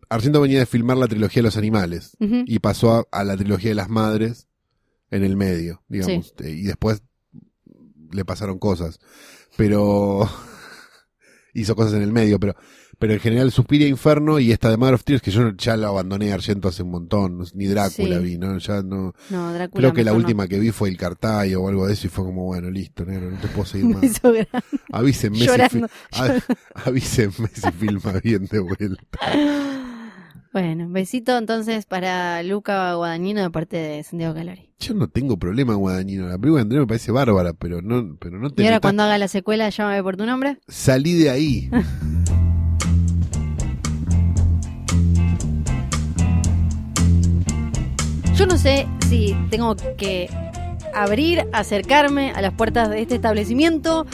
Argento venía de filmar la trilogía de los animales y pasó a, a la trilogía de las madres en el medio, digamos. Eh, Y después le pasaron cosas. Pero... hizo cosas en el medio, pero pero en general Suspiria, Inferno y esta de Mother of Tears, que yo ya la abandoné Argento hace un montón. Ni Drácula Sí. vi, ¿no? Ya no... No, Drácula. Creo que la no. última que vi fue el Cartayo o algo de eso y fue como, bueno, listo, negro, no te puedo seguir más. Avísenme si, avísenme si filma bien de vuelta. Bueno, besito entonces para Luca Guadagnino de parte de Santiago Calori. Yo no tengo problema, Guadagnino. La película de Andrés me parece bárbara, pero no, pero no te Y ahora metas- cuando haga la secuela, llámame por tu nombre. Salí de ahí. Yo no sé si tengo que abrir, acercarme a las puertas de este establecimiento,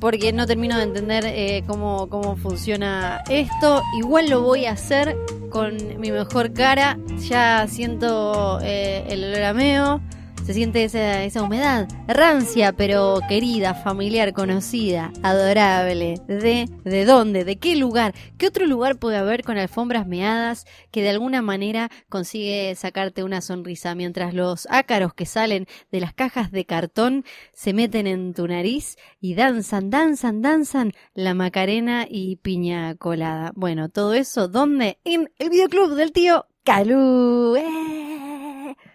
porque no termino de entender eh, cómo, cómo funciona esto. Igual lo voy a hacer con mi mejor cara. Ya siento eh, el olor. Se siente esa, esa humedad rancia, pero querida, familiar, conocida, adorable. ¿De, ¿De dónde? ¿De qué lugar? ¿Qué otro lugar puede haber con alfombras meadas que de alguna manera consigue sacarte una sonrisa mientras los ácaros que salen de las cajas de cartón se meten en tu nariz y danzan, danzan, danzan la macarena y piña colada? Bueno, todo eso, ¿dónde? En el videoclub del tío Calú. ¡Eh!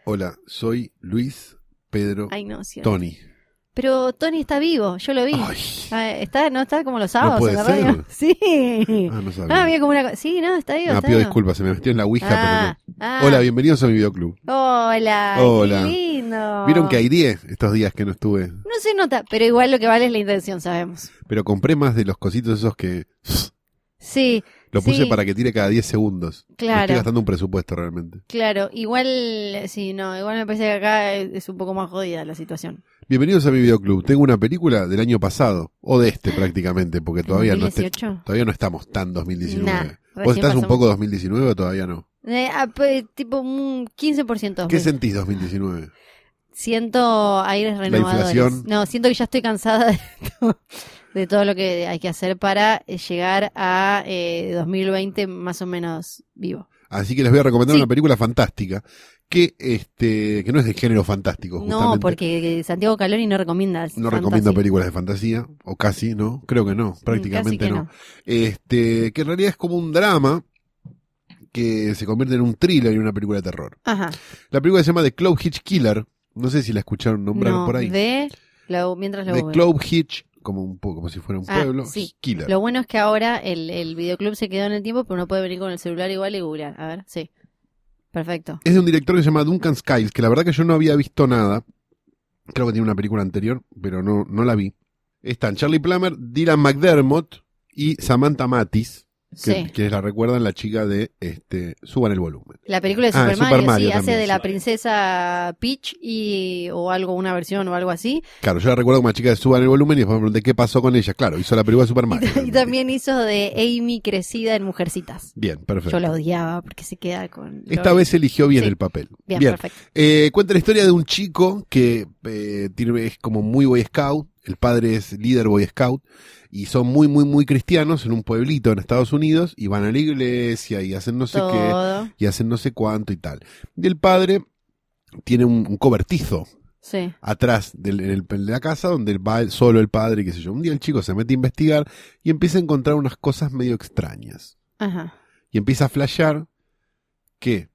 Hola, soy Luis Pedro Ay, no, cierto. Tony. Pero Tony está vivo, yo lo vi. Ay, Ah, Está, no está como los sábados puede en la radio. Sí. ah, no sabía. Ah, había como una Sí, no, está vivo. No, está pido vivo. disculpas, se me metió en la Ouija, Ah, pero ah. no. Hola, bienvenidos a mi videoclub. Hola. Hola. Qué lindo. Vieron que aireé estos días que no estuve, No se nota, pero igual lo que vale es la intención, sabemos. pero compré más de los cositos esos que Sí. Lo puse sí, para que tire cada 10 segundos. Me Claro. Estoy gastando un presupuesto realmente. Claro, igual, sí, no, igual me parece que acá es un poco más jodida la situación. Bienvenidos a mi videoclub. Tengo una película del año pasado, o de este prácticamente, porque todavía no, este- 2018. todavía no estamos tan 2019. Nah, ¿Vos estás un poco 2019 o todavía no? Eh, ah, tipo un 15%. ¿Qué sentís 2019? Siento aires renovadores. inflación. No, siento que ya estoy cansada de todo, de todo lo que hay que hacer para eh, llegar a eh, 2020 más o menos vivo. Así que les voy a recomendar Sí. una película fantástica que este que no es de género fantástico, No, justamente. porque Santiago Calori no recomienda. no recomiendo películas de fantasía, o casi, ¿no? Creo que no, prácticamente Casi que no. Este, que en realidad es como un drama que se convierte en un thriller y una película de terror. Ajá. La película se llama The Cloud Hitch Killer. No sé si la escucharon nombrar no, por ahí. de lo- mientras The googleo. Cloud Hitch, como un poco como si fuera un Ah, pueblo, sí. Killer. Lo bueno es que ahora el, el videoclub se quedó en el tiempo, pero uno puede venir con el celular igual y googlear. A ver, sí. Perfecto. Es de un director que se llama Duncan Skiles, que la verdad que yo no había visto nada. Creo que tiene una película anterior, pero no, no la vi. Están Charlie Plummer, Dylan McDermott y Samantha Matis. Que, Sí. Quienes la recuerdan, la chica de este, Suban el volumen. La película de Ah, Super, Super Mario, sí, hace de la princesa Peach y o algo, una versión o algo así. Claro, yo la recuerdo como la chica de Suban el volumen y después me pregunté qué pasó con ella. Claro, hizo la película de Super Mario. Y también hizo de Amy crecida en Mujercitas. Bien, perfecto. Yo la odiaba porque se queda con... Esta lo- vez eligió bien Sí. el papel. Bien, Bien. perfecto. Eh, cuenta la historia de un chico que eh, es como muy Boy Scout. El padre es líder Boy Scout. Y son muy, muy, muy cristianos en un pueblito en Estados Unidos. Y van a la iglesia y hacen no sé qué. Y hacen no sé cuánto y tal. Y el padre tiene un, un cobertizo Sí. atrás del, en el- en la casa donde va solo el padre y qué sé yo. Un día el chico se mete a investigar y empieza a encontrar unas cosas medio extrañas. Ajá. Y empieza a flashear que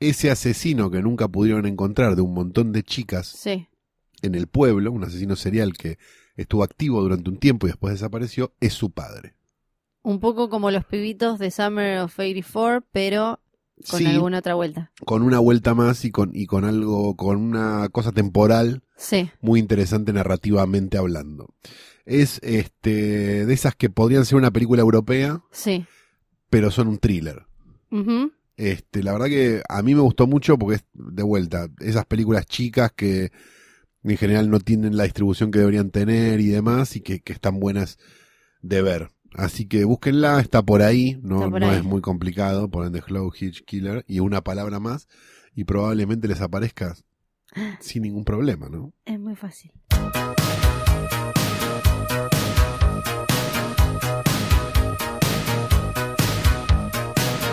ese asesino que nunca pudieron encontrar de un montón de chicas Sí. En el pueblo, un asesino serial que estuvo activo durante un tiempo y después desapareció, es su padre. Un poco como los pibitos de Summer of 84, pero con Sí, alguna otra vuelta. con una vuelta más y con, y con algo, con una cosa temporal Sí. muy interesante narrativamente hablando. Es este de esas que podrían ser una película europea, Sí. pero son un thriller. Ujú. Este, la verdad que a mí me gustó mucho porque es de vuelta, esas películas chicas que en general no tienen la distribución que deberían tener y demás, y que, que están buenas de ver. Así que búsquenla, está por ahí, no, por no ahí. es muy complicado, ponen The Slow Hitch Killer y una palabra más, y probablemente les aparezca sin ningún problema, ¿no? Es muy fácil.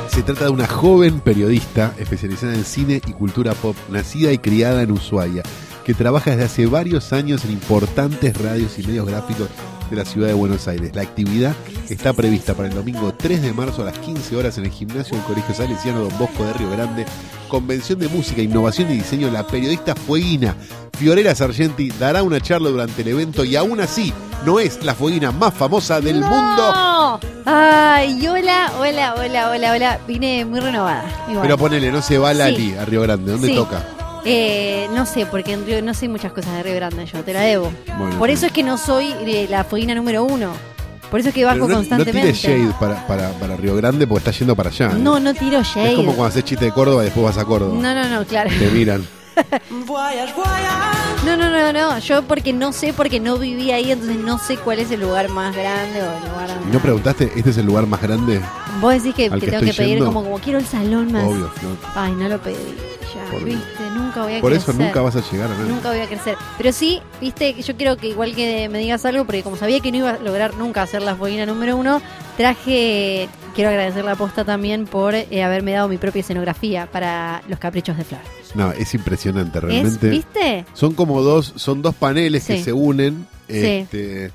Se trata de una joven periodista especializada en cine y cultura pop, nacida y criada en Ushuaia, que trabaja desde hace varios años en importantes radios y medios gráficos de la ciudad de Buenos Aires. La actividad está prevista para el domingo 3 de marzo a las 15 horas en el gimnasio del Colegio Salesiano Don Bosco de Río Grande. Convención de Música, Innovación y Diseño, la periodista fueguina Fiorella Sargenti dará una charla durante el evento y aún así no es la fueguina más famosa del ¡No! mundo. Ay, hola, hola, hola, hola, hola. Vine muy renovada. igual. Pero ponele, no se va Lali a Río Grande, ¿dónde Sí. toca? Eh, no sé, porque en Río, no sé muchas cosas de Río Grande yo, te la debo. Bueno, Por eso es que no soy eh, la fueguina número uno. Por eso es que bajo Pero no, no constantemente. tires shade para, para, para Río Grande porque está yendo para allá. ¿eh? No, no tiro shade. Es como cuando haces chiste de Córdoba y después vas a Córdoba. No, no, no, claro. Te miran. No, no, no, no. Yo porque no sé, porque no viví ahí, entonces no sé cuál es el lugar más grande o el lugar. ¿No preguntaste, este es el lugar más grande? Vos decís que, que que tengo que pedir como, como quiero el salón más. Obvio, Flor. Ay, no lo pedí. Ya, Por- viste, nunca voy a Por eso nunca vas a llegar a nada. Nunca voy a crecer. Pero sí, viste, que yo quiero que igual que me digas algo, porque como sabía que no iba a lograr nunca hacer la fueguina número uno, traje, quiero agradecer la posta también por eh, haberme dado mi propia escenografía para los caprichos de Flor. No, es impresionante, ¿Es, realmente. ¿Viste? Son como dos, son dos paneles que se unen, Sí. este,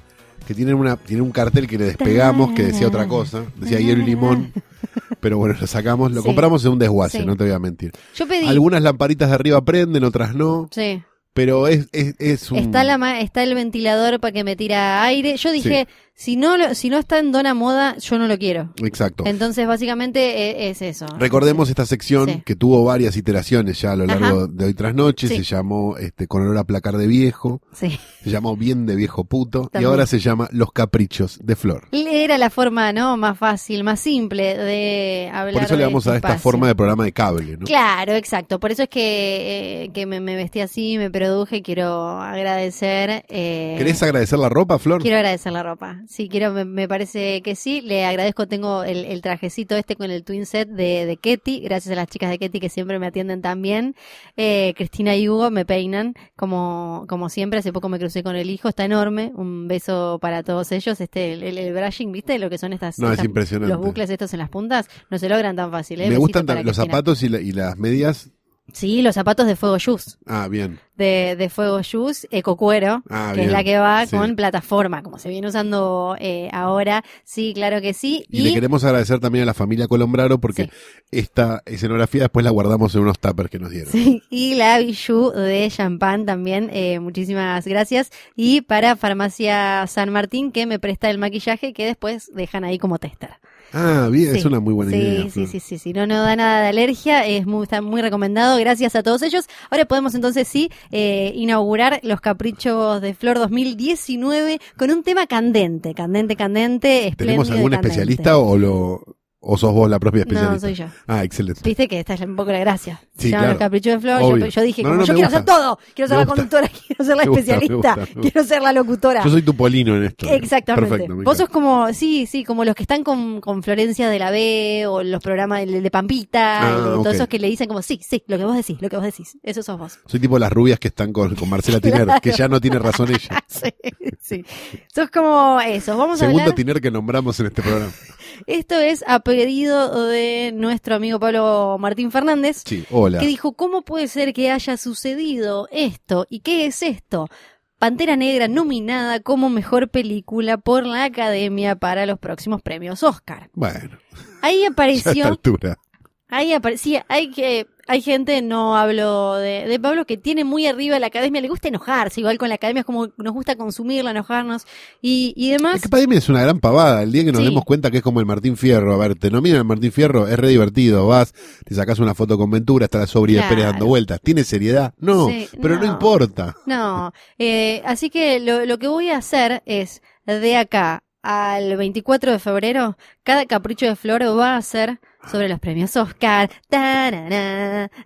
que tienen una, tienen un cartel que le despegamos que decía otra cosa, decía hielo y limón, pero bueno, lo sacamos, lo Sí. compramos en un desguace, Sí. no te voy a mentir. Yo pedí. Algunas lamparitas de arriba prenden, otras no, Sí. pero es, es, es un... Está, la, ma- está el ventilador para que me tira aire. Yo dije, si, no lo- si no está en Dona Moda, yo no lo quiero. Exacto. Entonces, básicamente e- es, eso. Recordemos esta sección Sí. que tuvo varias iteraciones ya a lo largo Ajá. de hoy tras noche. Sí. Se llamó este, Con olor a placar de viejo, Sí. se llamó Bien de viejo puto y ahora se llama Los caprichos de Flor. Era la forma, ¿no? Más fácil, más simple de hablar. Por eso le vamos a este dar esta espacio. forma de programa de cable, ¿no? Claro, exacto. Por eso es que, eh, que me, me vestí así, me produje. Quiero agradecer. eh, ¿Querés agradecer la ropa, Flor? Quiero agradecer la ropa. Sí, quiero, me, me parece que sí. Le agradezco, tengo el, el trajecito este con el twin set de, de Ketty. Gracias a las chicas de Ketty que siempre me atienden tan bien. Eh, Cristina y Hugo me peinan como, como siempre. Hace poco me crucé con el hijo, está enorme. Un beso para todos ellos. Este, el, el, el brushing, ¿viste? Lo que son estas, No, es impresionante. los bucles estos en las puntas. No se logran tan fácil, ¿eh? Me Besito gustan los Cristina. zapatos y, la- y las medias. Sí, los zapatos de Fuego Shoes. Ah, bien. De, de Fuego Shoes, Ecocuero. Ah, que bien. es la que va Sí. con plataforma, como se viene usando eh, ahora. Sí, claro que sí. Y, le queremos agradecer también a la familia Colombraro porque Sí. esta escenografía después la guardamos en unos tuppers que nos dieron. Sí, y la Bijou de champán también, eh, muchísimas gracias. Y para Farmacia San Martín, que me presta el maquillaje que después dejan ahí como tester. Ah, bien, Sí. es una muy buena sí, idea. Sí, sí, sí, sí, no, no da nada de alergia, es muy, está muy recomendado, gracias a todos ellos. Ahora podemos entonces sí eh, inaugurar los caprichos de Flor 2019 con un tema candente, candente, candente, ¿Tenemos algún candente. especialista o lo o sos vos la propia especialista? No, soy yo. Ah, excelente. Viste que esta es un poco la gracia. Sí, claro. los caprichos de Flor. Yo, yo dije, No, como no, yo quiero gusta. hacer todo. Quiero ser Me la gusta. conductora, quiero ser la Me especialista, gusta, me gusta. quiero ser la locutora. Yo soy tu polino en esto. Exactamente. Perfecto, Vos sos como, sí, sí, como los que están con, con Florencia de la B o los programas de, de Pampita, Ah, y de todos esos que le dicen como, sí, sí, lo que vos decís, lo que vos decís. Eso sos vos. Soy tipo las rubias que están con, con Marcela Tiner, Claro. que ya no tiene razón ella. sí, sí. Sos como eso. Vamos a Segundo hablar. Tiner que nombramos en este programa. Esto es a pedido de nuestro amigo Pablo Martín Fernández. Sí, hola. que dijo, ¿cómo puede ser que haya sucedido esto? ¿Y qué es esto? Pantera Negra nominada como mejor película por la Academia para los próximos premios Oscar. Bueno, Ahí ya a esta apareció, altura. Ahí aparecía, hay que, hay gente, no hablo de, de Pablo, que tiene muy arriba la Academia, le gusta enojarse, igual con la Academia es como nos gusta consumirla, enojarnos y, y Es demás. que para mí es una gran pavada. El día que nos Sí. demos cuenta que es como el Martín Fierro. A ver, te nominan el Martín Fierro, es re divertido. Vas, te sacas una foto con Ventura, está la sobria de Claro. Pérez dando vueltas. ¿Tiene seriedad? No, Sí, pero no. no. importa. No, eh, así que lo, lo que voy a hacer es, de acá al 24 de febrero, cada capricho de flor va a ser sobre los premios Oscar.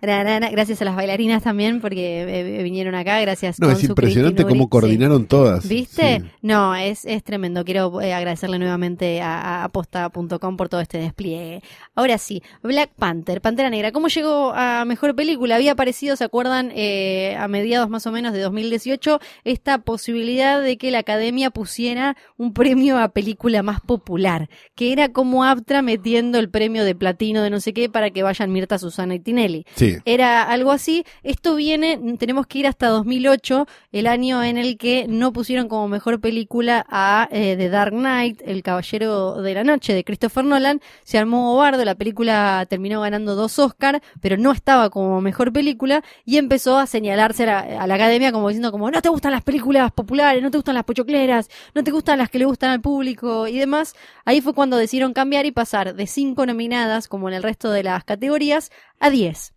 Gracias a las bailarinas también, porque eh, vinieron acá, gracias. No, es impresionante cómo. Sí. coordinaron todas. ¿Viste? Sí. No, es, es tremendo. Quiero eh, agradecerle nuevamente a, a aposta.com por todo este despliegue. Ahora sí, Black Panther, Pantera Negra. ¿Cómo llegó a Mejor Película? Había aparecido, ¿se acuerdan? Eh, a mediados más o menos de 2018, esta posibilidad de que la Academia pusiera un premio a película más popular, que era como Aptra metiendo el premio de platino de no sé qué para que vayan Mirta, Susana y Tinelli Sí. era algo así. Esto viene, tenemos que ir hasta 2008, el año en el que no pusieron como mejor película a eh, The Dark Knight, El Caballero de la Noche de Christopher Nolan. Se armó bardo, la película terminó ganando dos Oscar, pero no estaba como mejor película y empezó a señalarse a la, a la academia como diciendo como no te gustan las películas populares, no te gustan las pochocleras, no te gustan las que le gustan al público y demás. Ahí fue cuando decidieron cambiar y pasar de cinco nominadas, como en el resto de las categorías, a 10.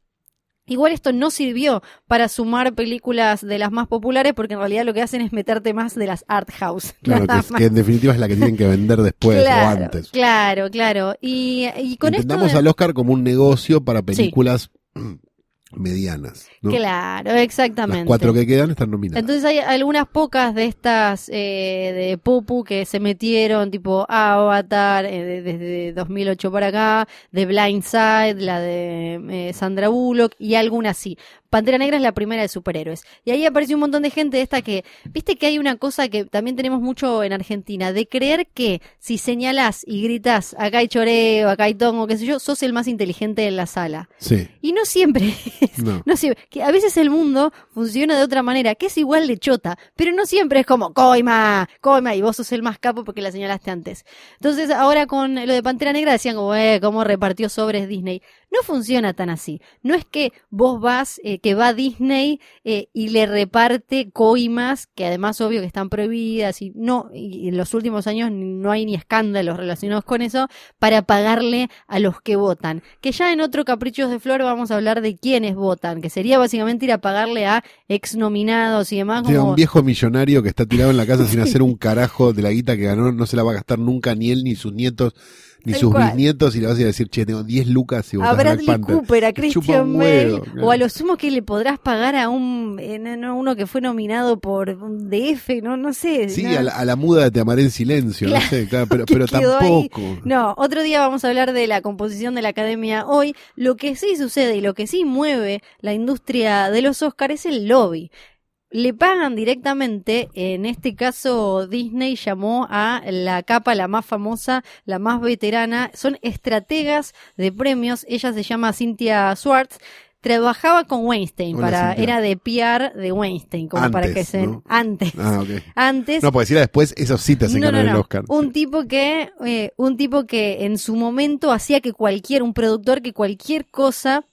Igual esto no sirvió para sumar películas de las más populares porque en realidad lo que hacen es meterte más de las art house. Claro, que, en definitiva es la que tienen que vender después claro, o antes. Claro, claro. Y, y con Entendamos esto... al Oscar como un negocio para películas medianas. ¿no? Claro, Las exactamente. cuatro que quedan están nominadas. Entonces hay algunas pocas de estas eh, de Popu que se metieron, tipo Avatar, eh, de- desde 2008 para acá, de Blind Side, la de eh, Sandra Bullock y algunas sí. Pantera Negra es la primera de superhéroes. Y ahí apareció un montón de gente de esta que, viste que hay una cosa que también tenemos mucho en Argentina, de creer que si señalás y gritas, acá hay choreo, acá hay tongo, qué sé yo, sos el más inteligente en la sala. Sí, Y no siempre es. no. No siempre. Que a veces el mundo funciona de otra manera, que es igual de chota, pero no siempre es como coima, coima, y vos sos el más capo porque la señalaste antes. Entonces, ahora con lo de Pantera Negra decían como, eh, cómo repartió sobres Disney. No funciona tan así. No es que vos vas, eh, que va Disney eh, y le reparte coimas, que además obvio que están prohibidas, y no, y en los últimos años no hay ni escándalos relacionados con eso, para pagarle a los que votan. Que ya en otro Caprichos de Flor vamos a hablar de quiénes votan, que sería básicamente ir a pagarle a exnominados y demás. Como, un viejo millonario que está tirado en la casa sin hacer un carajo de la guita que ganó, no se la va a gastar nunca ni él, ni sus nietos, ni Tal sus cual. bisnietos, y le vas a ir a decir, che, tengo 10 lucas y a votás Black Bradley Panther. Cooper, a Christian Bale, claro. o a lo sumo que le podrás pagar a un, eh, no, no, uno que fue nominado por un DF, no, no sé. Sí, a la, a la muda de Te amaré en silencio, Claro, no sé, claro, pero, pero ahí. tampoco. No, otro día vamos a hablar de la composición de la academia hoy. Lo que sí sucede y lo que sí mueve la industria de los Oscars es el lobby. Le pagan directamente, en este caso Disney llamó a la capa, la más famosa, la más veterana, son estrategas de premios, ella se llama Cynthia Swartz, trabajaba con Weinstein, Hola, para, era de PR de Weinstein, como para Antes, que se... ¿no? Antes. Ah, ok. Antes. No, pues era después, eso sí te hacen No, no, el no. Oscar. Un tipo que, eh, un tipo que en su momento hacía que cualquier, un productor que cualquier cosa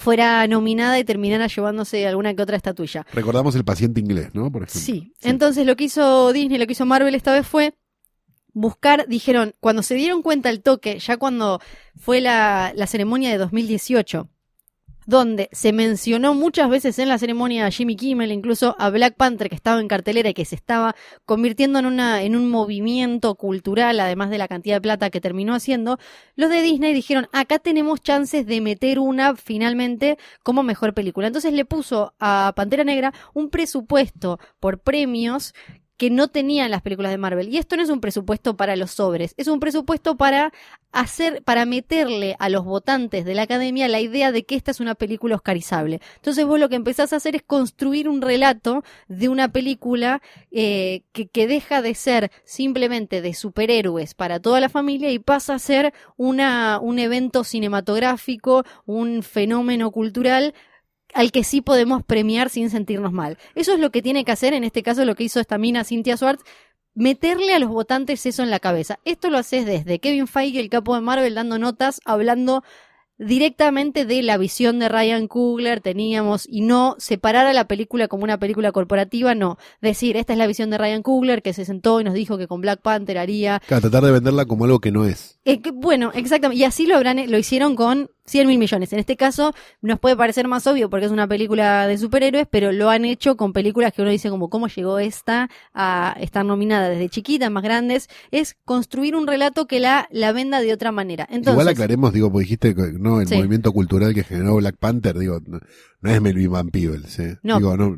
fuera nominada y terminara llevándose alguna que otra estatuilla. Recordamos el paciente inglés, ¿no? Por ejemplo. Sí. Entonces lo que hizo Disney, lo que hizo Marvel esta vez fue buscar, dijeron, cuando se dieron cuenta el toque, ya cuando fue la, la ceremonia de 2018, donde se mencionó muchas veces en la ceremonia a Jimmy Kimmel, incluso a Black Panther que estaba en cartelera y que se estaba convirtiendo en una en un movimiento cultural, además de la cantidad de plata que terminó haciendo, los de Disney dijeron, "Acá tenemos chances de meter una finalmente como mejor película." Entonces le puso a Pantera Negra un presupuesto por premios que no tenían las películas de Marvel. Y esto no es un presupuesto para los sobres, es un presupuesto para hacer, para meterle a los votantes de la academia la idea de que esta es una película oscarizable. Entonces vos lo que empezás a hacer es construir un relato de una película eh, que, que deja de ser simplemente de superhéroes para toda la familia y pasa a ser una, un evento cinematográfico, un fenómeno cultural al que sí podemos premiar sin sentirnos mal. Eso es lo que tiene que hacer, en este caso lo que hizo esta mina Cynthia Swartz, meterle a los votantes eso en la cabeza. Esto lo haces desde Kevin Feige, el capo de Marvel, dando notas, hablando directamente de la visión de Ryan Coogler teníamos y no separar a la película como una película corporativa, no, decir, esta es la visión de Ryan Coogler que se sentó y nos dijo que con Black Panther haría... Claro, tratar de venderla como algo que no es. Eh, que, bueno, exactamente, y así lo, habrán, lo hicieron con 100 mil millones. En este caso nos puede parecer más obvio porque es una película de superhéroes, pero lo han hecho con películas que uno dice como cómo llegó esta a estar nominada desde chiquitas, más grandes. Es construir un relato que la, la venda de otra manera. Entonces, Igual aclaremos, digo, porque dijiste que no, el Sí. movimiento cultural que generó Black Panther, digo, no, no es Melvin Van Peebles, ¿eh? No. Digo, no,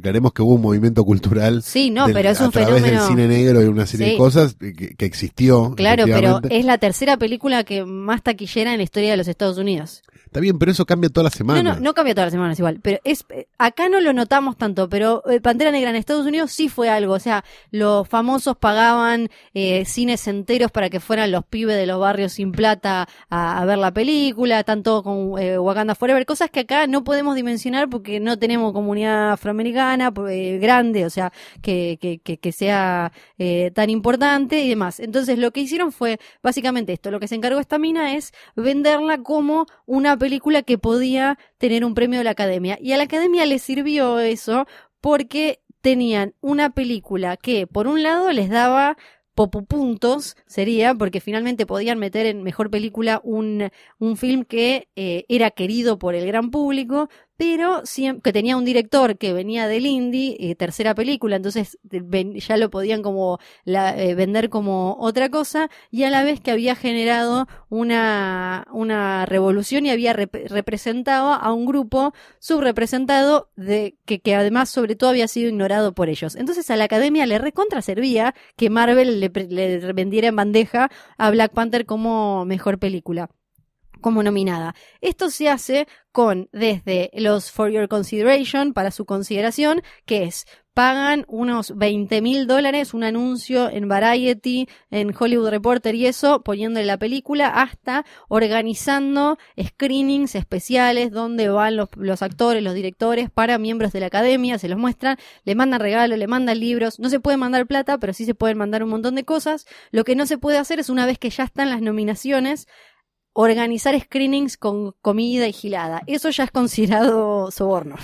aclaremos que hubo un movimiento cultural Sí, no, del- pero es a través fenómeno. del cine negro y una serie Sí. de cosas que, que existió. Claro, pero es la tercera película que más taquillera en la historia de los Estados Unidos. Está bien, pero eso cambia toda la semana. No, no, no cambia todas las semanas igual, pero es eh, acá no lo notamos tanto, pero eh, Pantera Negra en Estados Unidos sí fue algo, o sea, los famosos pagaban eh, cines enteros para que fueran los pibes de los barrios sin plata a, a ver la película, tanto con eh, Wakanda Forever, cosas que acá no podemos dimensionar porque no tenemos comunidad afroamericana eh, grande, o sea, que sea eh, tan importante y demás. Entonces lo que hicieron fue básicamente esto, lo que se encargó esta mina es venderla como una película que podía tener un premio de la academia. Y a la academia le sirvió eso porque tenían una película que por un lado les daba puntos sería porque finalmente podían meter en mejor película un, un film que eh, era querido por el gran público, pero siem- que tenía un director que venía del indie, eh, tercera película, entonces ya lo podían como la- eh, vender como otra cosa, y a la vez que había generado una, una revolución y había rep- representado a un grupo subrepresentado de que, que además sobre todo había sido ignorado por ellos. Entonces a la academia le recontra servía que Marvel le, le vendiera en bandeja a Black Panther como mejor película como nominada. Esto se hace con desde los For Your Consideration, para su consideración, que es pagan unos 20 mil dólares, un anuncio en Variety, en Hollywood Reporter y eso, poniéndole la película, hasta organizando screenings especiales donde van los, los actores, los directores, para miembros de la academia, se los muestran, le mandan regalos, le mandan libros, no se puede mandar plata, pero sí se pueden mandar un montón de cosas. Lo que no se puede hacer es una vez que ya están las nominaciones, organizar screenings con comida y gilada. Eso ya es considerado soborno.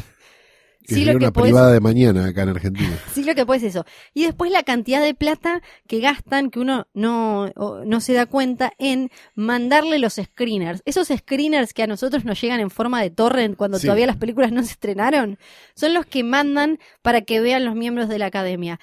Que Sí, lo que una podés- privada de mañana acá en Argentina. Sí, lo que puede es eso. Y después la cantidad de plata que gastan, que uno no, no se da cuenta en mandarle los screeners. Esos screeners que a nosotros nos llegan en forma de torrent cuando Sí. todavía las películas no se estrenaron, son los que mandan para que vean los miembros de la academia.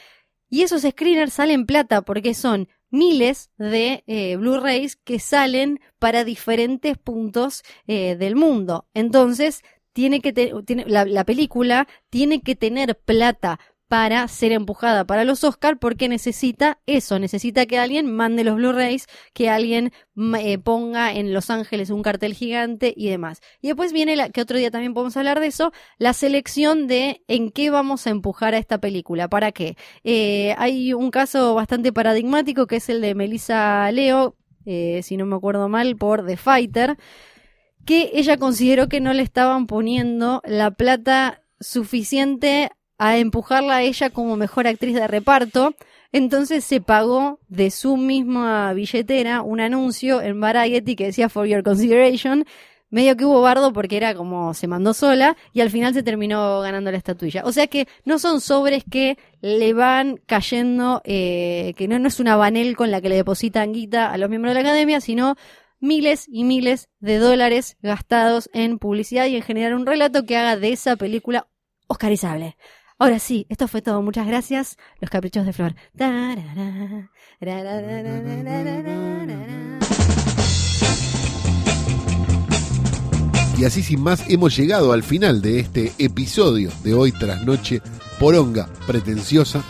Y esos screeners salen plata porque son miles de eh, Blu-rays que salen para diferentes puntos eh, del mundo. Entonces, tiene que te- tiene, la, la película tiene que tener plata para ser empujada para los Oscar porque necesita eso, necesita que alguien mande los Blu-rays, que alguien eh, ponga en Los Ángeles un cartel gigante y demás. Y después viene, la, que otro día también podemos hablar de eso, la selección de en qué vamos a empujar a esta película, para qué. Eh, hay un caso bastante paradigmático que es el de Melissa Leo, eh, si no me acuerdo mal, por The Fighter, que ella consideró que no le estaban poniendo la plata suficiente a empujarla a ella como mejor actriz de reparto. Entonces se pagó de su misma billetera un anuncio en Variety que decía For Your Consideration, medio que hubo bardo porque era como se mandó sola y al final se terminó ganando la estatuilla. O sea que no son sobres que le van cayendo, eh, que no, no es una banel con la que le depositan guita a los miembros de la academia, sino miles y miles de dólares gastados en publicidad y en generar un relato que haga de esa película oscarizable. Ahora sí, esto fue todo. Muchas gracias. Los caprichos de Flor. Y así sin más hemos llegado al final de este episodio de hoy tras noche poronga pretenciosa.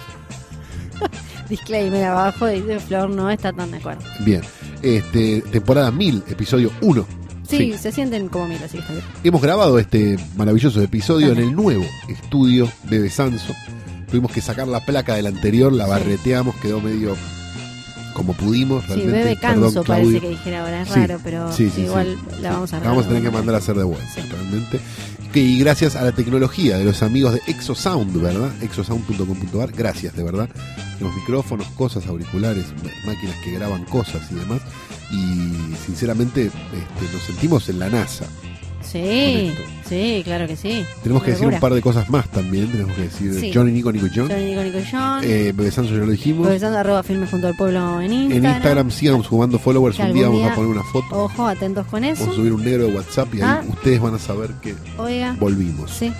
Disclaimer abajo dice Flor no está tan de acuerdo. Bien, este temporada 1000, episodio 1 Sí, se sienten como mil, así. Hemos grabado este maravilloso episodio en el nuevo estudio Bebe Sanso. Tuvimos que sacar la placa del anterior, la Sí. barreteamos, quedó medio como pudimos. Sí, realmente. bebe Perdón, canso parece que dijera ahora, es Sí, raro, pero sí, sí, igual sí. la vamos a La vamos a tener que mandar a hacer de vuelta, Sí. realmente. Que- Y gracias a la tecnología de los amigos de Exosound, ¿verdad? Exosound.com.ar, gracias, de verdad. Tenemos micrófonos, cosas, auriculares, máquinas que graban cosas y demás. Y sinceramente este, nos sentimos en la NASA. Sí, sí, claro que sí. Tenemos que decir un par de cosas más también. Tenemos que decir Sí. Johnny, Nico, Nico y John. Soy Nico Nico John. Eh, Bebe Sanso ya lo dijimos. Progresando arroba filme junto al pueblo en Instagram. En Instagram sigamos sumando followers. Que Un día vamos a poner una foto. Ojo, atentos con Vamos a eso. subir un negro de WhatsApp y ahí Ah. ustedes van a saber que Oiga, volvimos. sí.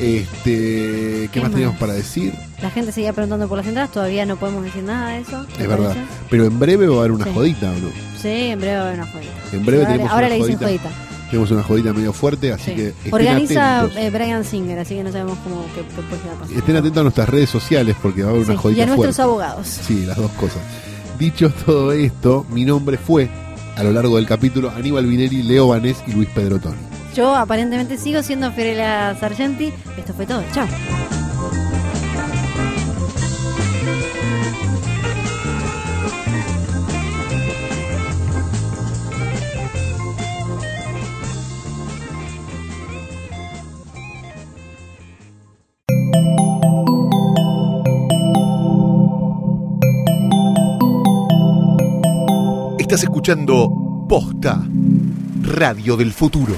Este, ¿qué, ¿Qué más teníamos más? para decir? La gente seguía preguntando por las entradas, todavía no podemos decir nada de eso. ¿te Es verdad. parece? Pero en breve va a haber una Sí. jodita, ¿o no? Sí, en breve va a haber una jodita. En breve ahora tenemos ahora una le dicen jodita. jodita. Tenemos una jodita medio fuerte, así Sí. que estén Organiza atentos. eh, Brian Singer, así que no sabemos cómo qué, qué puede llegar a pasar. Estén atentos a nuestras redes sociales porque va a haber Sí, una y jodita a nuestros fuerte. abogados. Sí, las dos cosas. Dicho todo esto, mi nombre fue, a lo largo del capítulo, Aníbal Vineri, Leo Vanés y Luis Pedro Toni. Yo aparentemente sigo siendo Fiorella Sargenti. Esto fue todo. Chao. Estás escuchando Posta, Radio del Futuro.